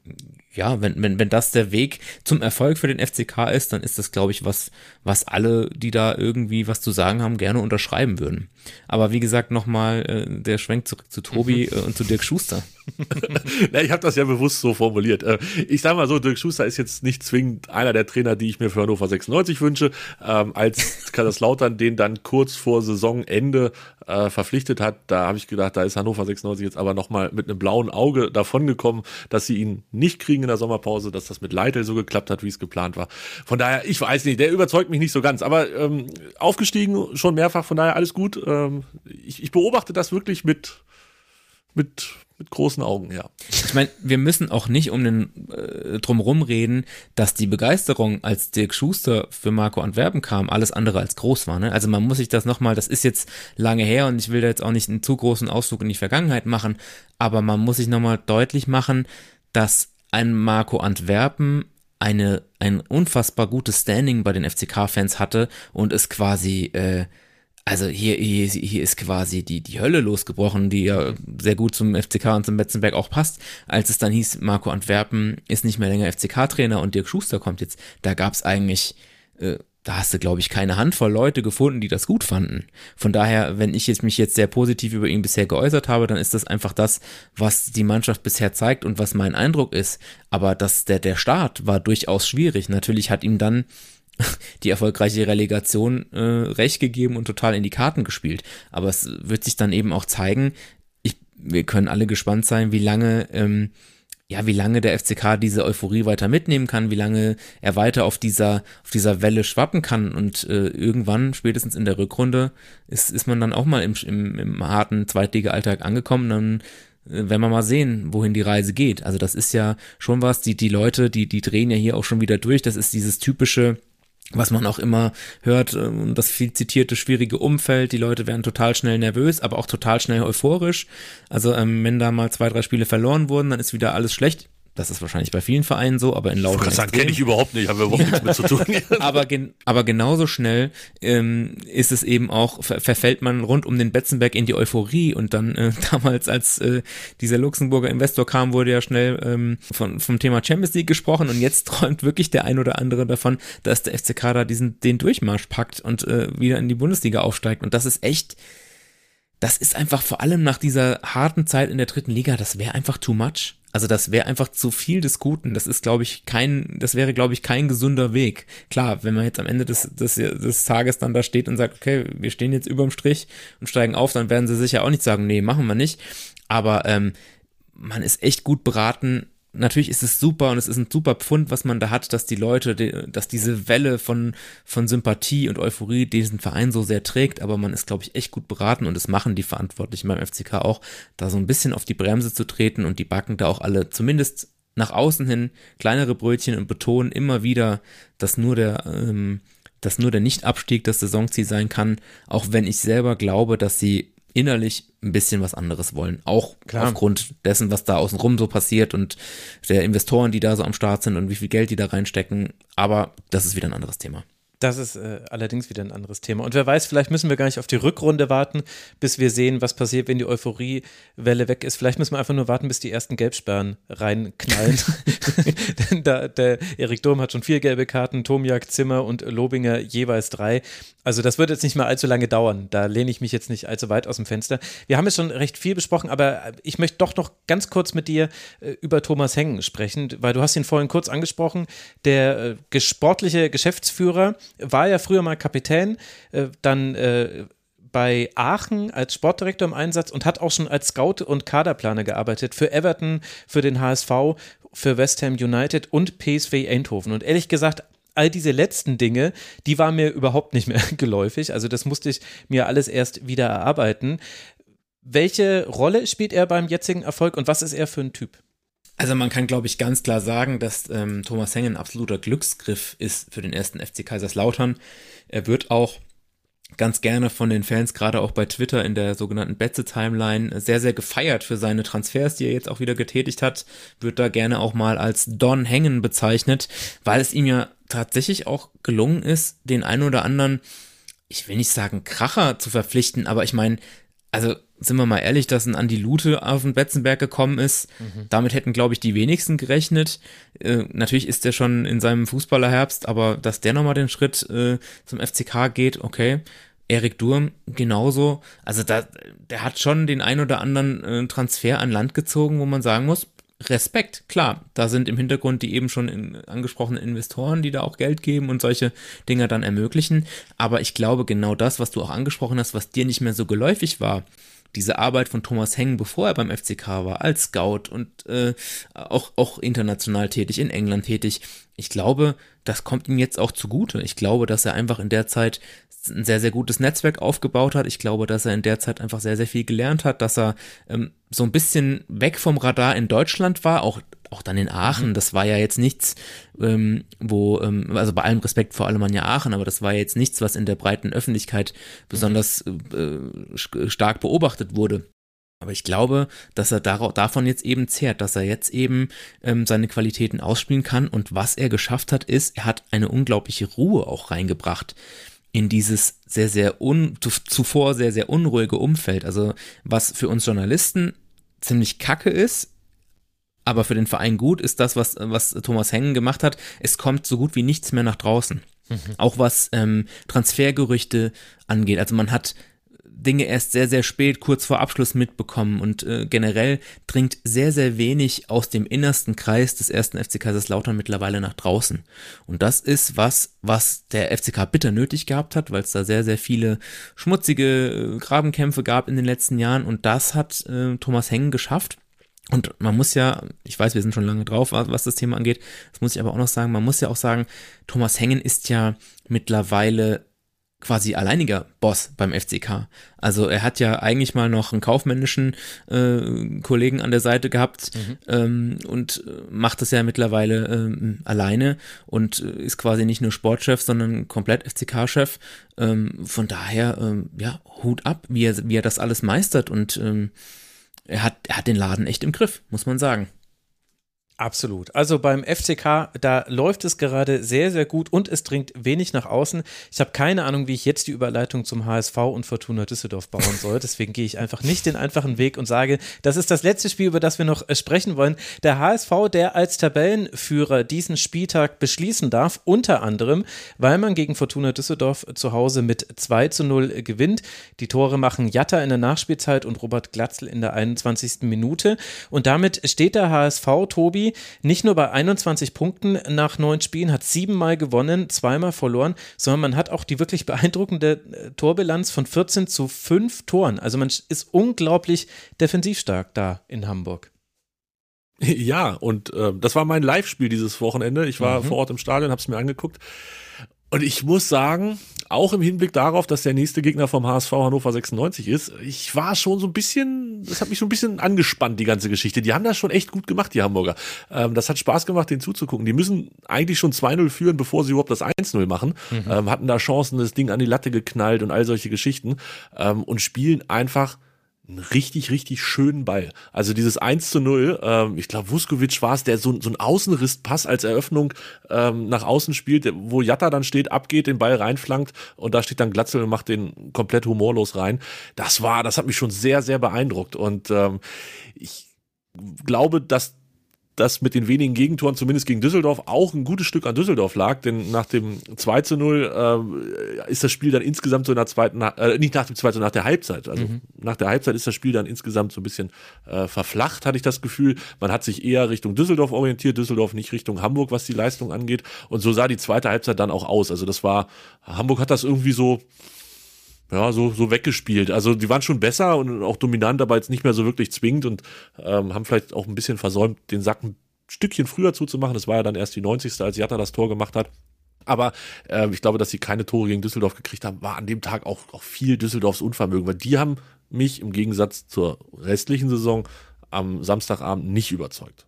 ja, wenn, wenn, wenn das der Weg zum Erfolg für den FCK ist, dann ist das, glaube ich, was, was alle, die da irgendwie was zu sagen haben, gerne unterschreiben würden. Aber wie gesagt, nochmal äh, der Schwenk zurück zu Tobi mhm. äh, und zu Dirk Schuster. ja, ich habe das ja bewusst so formuliert. Äh, ich sage mal so, Dirk Schuster ist jetzt nicht zwingend einer der Trainer, die ich mir für Hannover 96 wünsche. Ähm, als Kaiserslautern den dann kurz vor Saisonende äh, verpflichtet hat, da habe ich gedacht, da ist Hannover 96 jetzt aber nochmal mit einem blauen Auge davongekommen, dass sie ihn nicht kriegen in der Sommerpause, dass das mit Leitl so geklappt hat, wie es geplant war. Von daher, ich weiß nicht, der überzeugt mich nicht so ganz, aber ähm, aufgestiegen schon mehrfach, von daher alles gut. Ähm, ich, ich beobachte das wirklich mit, mit mit großen Augen, ja. Ich meine, wir müssen auch nicht um den äh, drumherum reden, dass die Begeisterung, als Dirk Schuster für Marco Antwerpen kam, alles andere als groß war. Ne? Also man muss sich das nochmal, das ist jetzt lange her und ich will da jetzt auch nicht einen zu großen Ausflug in die Vergangenheit machen, aber man muss sich nochmal deutlich machen, dass ein Marco Antwerpen eine, ein unfassbar gutes Standing bei den FCK-Fans hatte und es quasi äh, also hier, hier, hier ist quasi die, die Hölle losgebrochen, die ja sehr gut zum FCK und zum Betzenberg auch passt. Als es dann hieß, Marco Antwerpen ist nicht mehr länger FCK-Trainer und Dirk Schuster kommt jetzt, da gab es eigentlich äh, da hast du, glaube ich, keine Handvoll Leute gefunden, die das gut fanden. Von daher, wenn ich jetzt mich jetzt sehr positiv über ihn bisher geäußert habe, dann ist das einfach das, was die Mannschaft bisher zeigt und was mein Eindruck ist. Aber das, der, der Start war durchaus schwierig. Natürlich hat ihm dann die erfolgreiche Relegation äh, recht gegeben und total in die Karten gespielt. Aber es wird sich dann eben auch zeigen, ich, wir können alle gespannt sein, wie lange ähm, ja, wie lange der FCK diese Euphorie weiter mitnehmen kann, wie lange er weiter auf dieser, auf dieser Welle schwappen kann und äh, irgendwann, spätestens in der Rückrunde, ist, ist man dann auch mal im, im, im harten Zweitliga-Alltag angekommen, dann äh, werden wir mal sehen, wohin die Reise geht. Also das ist ja schon was, die, die Leute, die, die drehen ja hier auch schon wieder durch, das ist dieses typische, was man auch immer hört, ähm, das viel zitierte schwierige Umfeld, die Leute werden total schnell nervös, aber auch total schnell euphorisch. Also ähm, wenn da mal zwei, drei Spiele verloren wurden, dann ist wieder alles schlecht. Das ist wahrscheinlich bei vielen Vereinen so, aber in lauten Das kenne ich überhaupt nicht, haben wir überhaupt nichts mit zu tun. aber, gen aber genauso schnell ähm, ist es eben auch, ver verfällt man rund um den Betzenberg in die Euphorie und dann äh, damals, als äh, dieser Luxemburger Investor kam, wurde ja schnell ähm, von, vom Thema Champions League gesprochen und jetzt träumt wirklich der ein oder andere davon, dass der FCK da diesen, den Durchmarsch packt und äh, wieder in die Bundesliga aufsteigt und das ist echt das ist einfach vor allem nach dieser harten Zeit in der dritten Liga, das wäre einfach too much. Also das wäre einfach zu viel des Guten. Das ist, glaube ich, kein, das wäre, glaube ich, kein gesunder Weg. Klar, wenn man jetzt am Ende des, des, des Tages dann da steht und sagt, okay, wir stehen jetzt überm Strich und steigen auf, dann werden sie sicher auch nicht sagen, nee, machen wir nicht. Aber ähm, man ist echt gut beraten, natürlich ist es super und es ist ein super Pfund, was man da hat, dass die Leute, dass diese Welle von, von Sympathie und Euphorie diesen Verein so sehr trägt, aber man ist, glaube ich, echt gut beraten und das machen die Verantwortlichen beim FCK auch, da so ein bisschen auf die Bremse zu treten und die backen da auch alle zumindest nach außen hin kleinere Brötchen und betonen immer wieder, dass nur der, ähm, dass nur der Nichtabstieg das Saisonziel sein kann, auch wenn ich selber glaube, dass sie innerlich ein bisschen was anderes wollen. Auch Klar. aufgrund dessen, was da außenrum so passiert und der Investoren, die da so am Start sind und wie viel Geld die da reinstecken. Aber das ist wieder ein anderes Thema. Das ist äh, allerdings wieder ein anderes Thema. Und wer weiß, vielleicht müssen wir gar nicht auf die Rückrunde warten, bis wir sehen, was passiert, wenn die Euphoriewelle weg ist. Vielleicht müssen wir einfach nur warten, bis die ersten Gelbsperren reinknallen. Denn da, der Erik Durm hat schon vier gelbe Karten, Tomiak, Zimmer und Lobinger jeweils drei. Also das wird jetzt nicht mehr allzu lange dauern. Da lehne ich mich jetzt nicht allzu weit aus dem Fenster. Wir haben jetzt schon recht viel besprochen, aber ich möchte doch noch ganz kurz mit dir äh, über Thomas Hengen sprechen, weil du hast ihn vorhin kurz angesprochen. Der äh, sportliche Geschäftsführer war ja früher mal Kapitän, äh, dann äh, bei Aachen als Sportdirektor im Einsatz und hat auch schon als Scout und Kaderplaner gearbeitet für Everton, für den HSV, für West Ham United und PSV Eindhoven. Und ehrlich gesagt, all diese letzten Dinge, die waren mir überhaupt nicht mehr geläufig. Also das musste ich mir alles erst wieder erarbeiten. Welche Rolle spielt er beim jetzigen Erfolg und was ist er für ein Typ? Also man kann, glaube ich, ganz klar sagen, dass ähm, Thomas Hengen ein absoluter Glücksgriff ist für den ersten FC Kaiserslautern. Er wird auch ganz gerne von den Fans, gerade auch bei Twitter in der sogenannten Betze-Timeline, sehr, sehr gefeiert für seine Transfers, die er jetzt auch wieder getätigt hat. Wird da gerne auch mal als Don Hengen bezeichnet, weil es ihm ja tatsächlich auch gelungen ist, den einen oder anderen, ich will nicht sagen Kracher zu verpflichten, aber ich meine, also sind wir mal ehrlich, dass ein Andi Lute auf den Betzenberg gekommen ist. Mhm. Damit hätten, glaube ich, die wenigsten gerechnet. Äh, natürlich ist der schon in seinem Fußballerherbst, aber dass der nochmal den Schritt äh, zum FCK geht, okay. Erik Durm genauso. Also da, der hat schon den ein oder anderen äh, Transfer an Land gezogen, wo man sagen muss, Respekt, klar, da sind im Hintergrund die eben schon in, angesprochenen Investoren, die da auch Geld geben und solche Dinge dann ermöglichen. Aber ich glaube, genau das, was du auch angesprochen hast, was dir nicht mehr so geläufig war, diese Arbeit von Thomas Heng, bevor er beim FCK war, als Scout und äh, auch, auch international tätig, in England tätig. Ich glaube, das kommt ihm jetzt auch zugute. Ich glaube, dass er einfach in der Zeit ein sehr, sehr gutes Netzwerk aufgebaut hat. Ich glaube, dass er in der Zeit einfach sehr, sehr viel gelernt hat, dass er ähm, so ein bisschen weg vom Radar in Deutschland war, auch auch dann in Aachen, mhm. das war ja jetzt nichts, ähm, wo, ähm, also bei allem Respekt vor Alemannia Aachen, aber das war jetzt nichts, was in der breiten Öffentlichkeit besonders äh, stark beobachtet wurde. Aber ich glaube, dass er davon jetzt eben zehrt, dass er jetzt eben ähm, seine Qualitäten ausspielen kann. Und was er geschafft hat, ist, er hat eine unglaubliche Ruhe auch reingebracht in dieses sehr, sehr un, zuvor sehr, sehr unruhige Umfeld. Also was für uns Journalisten ziemlich kacke ist, aber für den Verein gut ist das, was, was Thomas Hengen gemacht hat. Es kommt so gut wie nichts mehr nach draußen. Mhm. Auch was ähm, Transfergerüchte angeht. Also man hat Dinge erst sehr, sehr spät, kurz vor Abschluss mitbekommen und äh, generell dringt sehr, sehr wenig aus dem innersten Kreis des ersten FC Kaiserslautern mittlerweile nach draußen. Und das ist was, was der FCK bitter nötig gehabt hat, weil es da sehr, sehr viele schmutzige äh, Grabenkämpfe gab in den letzten Jahren und das hat äh, Thomas Hengen geschafft. Und man muss ja, ich weiß, wir sind schon lange drauf, was das Thema angeht, das muss ich aber auch noch sagen, man muss ja auch sagen, Thomas Hengen ist ja mittlerweile quasi alleiniger Boss beim FCK. Also er hat ja eigentlich mal noch einen kaufmännischen äh, Kollegen an der Seite gehabt mhm. ähm, und äh, macht das ja mittlerweile ähm, alleine und äh, ist quasi nicht nur Sportchef, sondern komplett FCK-Chef. Ähm, von daher, ähm, ja, Hut ab, wie er, wie er das alles meistert und ähm, er hat, er hat den Laden echt im Griff, muss man sagen. Absolut. Also beim FCK, da läuft es gerade sehr, sehr gut und es dringt wenig nach außen. Ich habe keine Ahnung, wie ich jetzt die Überleitung zum HSV und Fortuna Düsseldorf bauen soll. Deswegen gehe ich einfach nicht den einfachen Weg und sage, das ist das letzte Spiel, über das wir noch äh, sprechen wollen. Der HSV, der als Tabellenführer diesen Spieltag beschließen darf, unter anderem, weil man gegen Fortuna Düsseldorf zu Hause mit 2 zu 0 gewinnt. Die Tore machen Jatta in der Nachspielzeit und Robert Glatzel in der 21. Minute. Und damit steht der HSV, Tobi, nicht nur bei 21 Punkten nach neun Spielen, hat siebenmal gewonnen, zweimal verloren, sondern man hat auch die wirklich beeindruckende äh, Torbilanz von 14 zu 5 Toren. Also man ist unglaublich defensiv stark da in Hamburg. Ja, und äh, das war mein Live-Spiel dieses Wochenende. Ich war mhm. vor Ort im Stadion, habe es mir angeguckt. Und ich muss sagen, auch im Hinblick darauf, dass der nächste Gegner vom HSV Hannover 96 ist, ich war schon so ein bisschen, das hat mich so ein bisschen angespannt, die ganze Geschichte. Die haben das schon echt gut gemacht, die Hamburger. Ähm, das hat Spaß gemacht, denen zuzugucken. Die müssen eigentlich schon 2-0 führen, bevor sie überhaupt das 1-0 machen. Mhm. Ähm, hatten da Chancen, das Ding an die Latte geknallt und all solche Geschichten. Ähm, und spielen einfach einen richtig, richtig schönen Ball. Also dieses 1 zu 0, ähm, ich glaube, Vuskovic war es, der so, so einen Außenrisspass als Eröffnung ähm, nach außen spielt, wo Jatta dann steht, abgeht, den Ball reinflankt und da steht dann Glatzel und macht den komplett humorlos rein. Das war, das hat mich schon sehr, sehr beeindruckt und ähm, ich glaube, dass das mit den wenigen Gegentoren, zumindest gegen Düsseldorf, auch ein gutes Stück an Düsseldorf lag, denn nach dem 2 zu 0 äh, ist das Spiel dann insgesamt so in der zweiten, äh, nicht nach dem 2 zu 0, nach der Halbzeit, also mhm. nach der Halbzeit ist das Spiel dann insgesamt so ein bisschen äh, verflacht, hatte ich das Gefühl. Man hat sich eher Richtung Düsseldorf orientiert, Düsseldorf nicht Richtung Hamburg, was die Leistung angeht und so sah die zweite Halbzeit dann auch aus. Also das war, Hamburg hat das irgendwie so, ja, so, so weggespielt. Also die waren schon besser und auch dominant, aber jetzt nicht mehr so wirklich zwingend und ähm, haben vielleicht auch ein bisschen versäumt, den Sack ein Stückchen früher zuzumachen. Das war ja dann erst die 90. als Jatta das Tor gemacht hat. Aber äh, ich glaube, dass sie keine Tore gegen Düsseldorf gekriegt haben, war an dem Tag auch, auch viel Düsseldorfs Unvermögen, weil die haben mich im Gegensatz zur restlichen Saison am Samstagabend nicht überzeugt.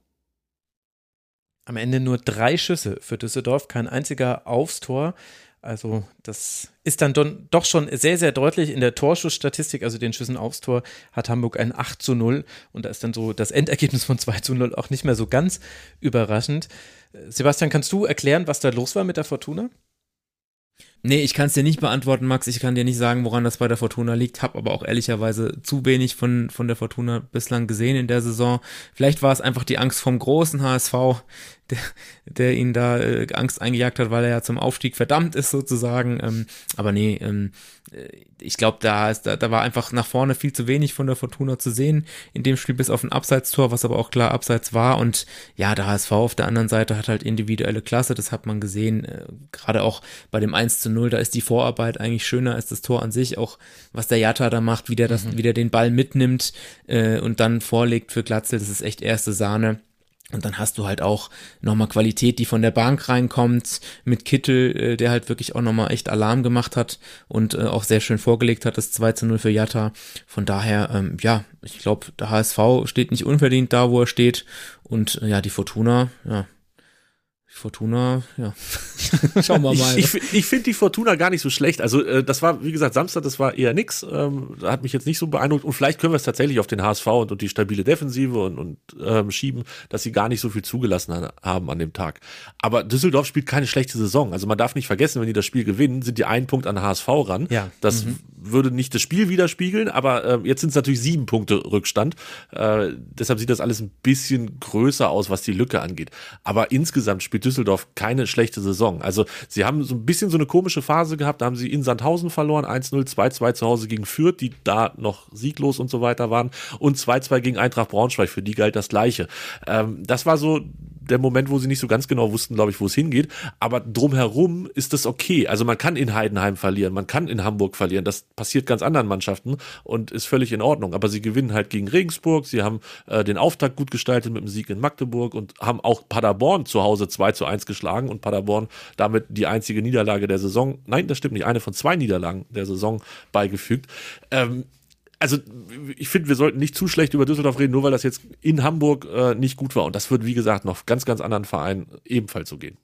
Am Ende nur drei Schüsse für Düsseldorf, kein einziger aufs Tor. Also das ist dann doch schon sehr, sehr deutlich in der Torschussstatistik, also den Schüssen aufs Tor, hat Hamburg ein 8 zu 0 und da ist dann so das Endergebnis von 2 zu 0 auch nicht mehr so ganz überraschend. Sebastian, kannst du erklären, was da los war mit der Fortuna? Nee, ich kann es dir nicht beantworten, Max. Ich kann dir nicht sagen, woran das bei der Fortuna liegt. Hab aber auch ehrlicherweise zu wenig von, von der Fortuna bislang gesehen in der Saison. Vielleicht war es einfach die Angst vom großen HSV, der, der ihn da äh, Angst eingejagt hat, weil er ja zum Aufstieg verdammt ist sozusagen. Ähm, aber nee, ähm, äh, ich glaube, da, da, da war einfach nach vorne viel zu wenig von der Fortuna zu sehen in dem Spiel bis auf ein Abseitstor, was aber auch klar Abseits war. Und ja, der HSV auf der anderen Seite hat halt individuelle Klasse, das hat man gesehen. Äh, Gerade auch bei dem 1 zu 0, da ist die Vorarbeit eigentlich schöner als das Tor an sich. Auch was der Jatta da macht, wie der, das, mhm. wie der den Ball mitnimmt äh, und dann vorlegt für Glatzel, das ist echt erste Sahne. Und dann hast du halt auch nochmal Qualität, die von der Bank reinkommt, mit Kittel, äh, der halt wirklich auch nochmal echt Alarm gemacht hat und äh, auch sehr schön vorgelegt hat, das 2 zu 0 für Jatta. Von daher, ähm, ja, ich glaube, der HSV steht nicht unverdient da, wo er steht. Und äh, ja, die Fortuna, ja, Fortuna, ja. Schauen wir mal. ich, ich, ich finde die Fortuna gar nicht so schlecht. Also, äh, das war, wie gesagt, Samstag, das war eher nix. Ähm, hat mich jetzt nicht so beeindruckt. Und vielleicht können wir es tatsächlich auf den HSV und, und die stabile Defensive und, und ähm, schieben, dass sie gar nicht so viel zugelassen haben an dem Tag. Aber Düsseldorf spielt keine schlechte Saison. Also, man darf nicht vergessen, wenn die das Spiel gewinnen, sind die einen Punkt an HSV ran. Ja. Das mhm würde nicht das Spiel widerspiegeln, aber äh, jetzt sind es natürlich sieben Punkte Rückstand. Äh, deshalb sieht das alles ein bisschen größer aus, was die Lücke angeht. Aber insgesamt spielt Düsseldorf keine schlechte Saison. Also sie haben so ein bisschen so eine komische Phase gehabt, da haben sie in Sandhausen verloren, 1-0, 2-2 zu Hause gegen Fürth, die da noch sieglos und so weiter waren und 2-2 gegen Eintracht Braunschweig, für die galt das Gleiche. Ähm, das war so der Moment, wo sie nicht so ganz genau wussten, glaube ich, wo es hingeht. Aber drumherum ist das okay. Also man kann in Heidenheim verlieren, man kann in Hamburg verlieren. Das passiert ganz anderen Mannschaften und ist völlig in Ordnung. Aber sie gewinnen halt gegen Regensburg. Sie haben äh, den Auftakt gut gestaltet mit dem Sieg in Magdeburg und haben auch Paderborn zu Hause 2 zu 1 geschlagen und Paderborn damit die einzige Niederlage der Saison, nein, das stimmt nicht, eine von zwei Niederlagen der Saison beigefügt. Ähm, also ich finde, wir sollten nicht zu schlecht über Düsseldorf reden, nur weil das jetzt in Hamburg äh, nicht gut war. Und das wird, wie gesagt, noch ganz, ganz anderen Vereinen ebenfalls so gehen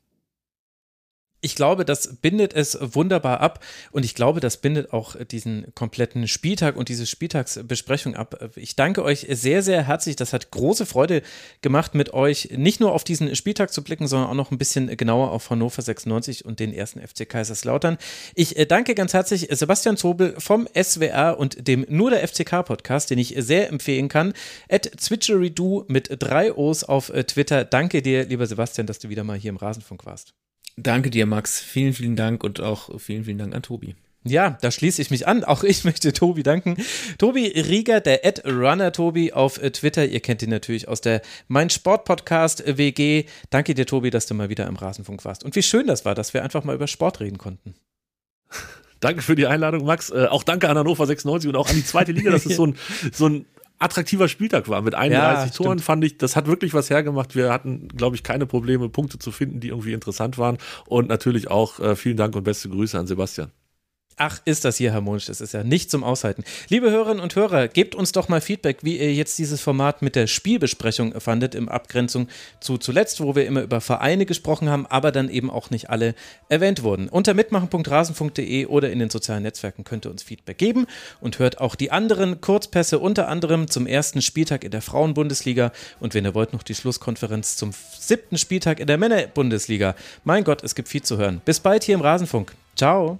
ich glaube, das bindet es wunderbar ab und ich glaube, das bindet auch diesen kompletten Spieltag und diese Spieltagsbesprechung ab. Ich danke euch sehr, sehr herzlich. Das hat große Freude gemacht, mit euch nicht nur auf diesen Spieltag zu blicken, sondern auch noch ein bisschen genauer auf Hannover 96 und den ersten FC Kaiserslautern. Ich äh, danke ganz herzlich Sebastian Zobel vom SWR und dem Nur der FCK Podcast, den ich sehr empfehlen kann. At Zwitcheridoo mit drei O's auf äh, Twitter. Danke dir, lieber Sebastian, dass du wieder mal hier im Rasenfunk warst. Danke dir, Max. Vielen, vielen Dank und auch vielen, vielen Dank an Tobi. Ja, da schließe ich mich an. Auch ich möchte Tobi danken. Tobi Rieger, der Ad Runner Tobi auf äh, Twitter. Ihr kennt ihn natürlich aus der Mein Sport Podcast WG. Danke dir, Tobi, dass du mal wieder im Rasenfunk warst. Und wie schön das war, dass wir einfach mal über Sport reden konnten. Danke für die Einladung, Max. Äh, auch danke an Hannover 96 und auch an die zweite Liga. Das ist so ein, so ein attraktiver Spieltag war. Mit 31 ja, Toren fand ich, das hat wirklich was hergemacht. Wir hatten, glaube ich, keine Probleme, Punkte zu finden, die irgendwie interessant waren. Und natürlich auch äh, vielen Dank und beste Grüße an Sebastian. Ach, ist das hier harmonisch? Das ist ja nicht zum Aushalten. Liebe Hörerinnen und Hörer, gebt uns doch mal Feedback, wie ihr jetzt dieses Format mit der Spielbesprechung fandet, im Abgrenzung zu zuletzt, wo wir immer über Vereine gesprochen haben, aber dann eben auch nicht alle erwähnt wurden. Unter mitmachen.rasen.de oder in den sozialen Netzwerken könnt ihr uns Feedback geben und hört auch die anderen Kurzpässe, unter anderem zum ersten Spieltag in der Frauenbundesliga und wenn ihr wollt, noch die Schlusskonferenz zum siebten Spieltag in der Männerbundesliga. Mein Gott, es gibt viel zu hören. Bis bald hier im Rasenfunk. Ciao.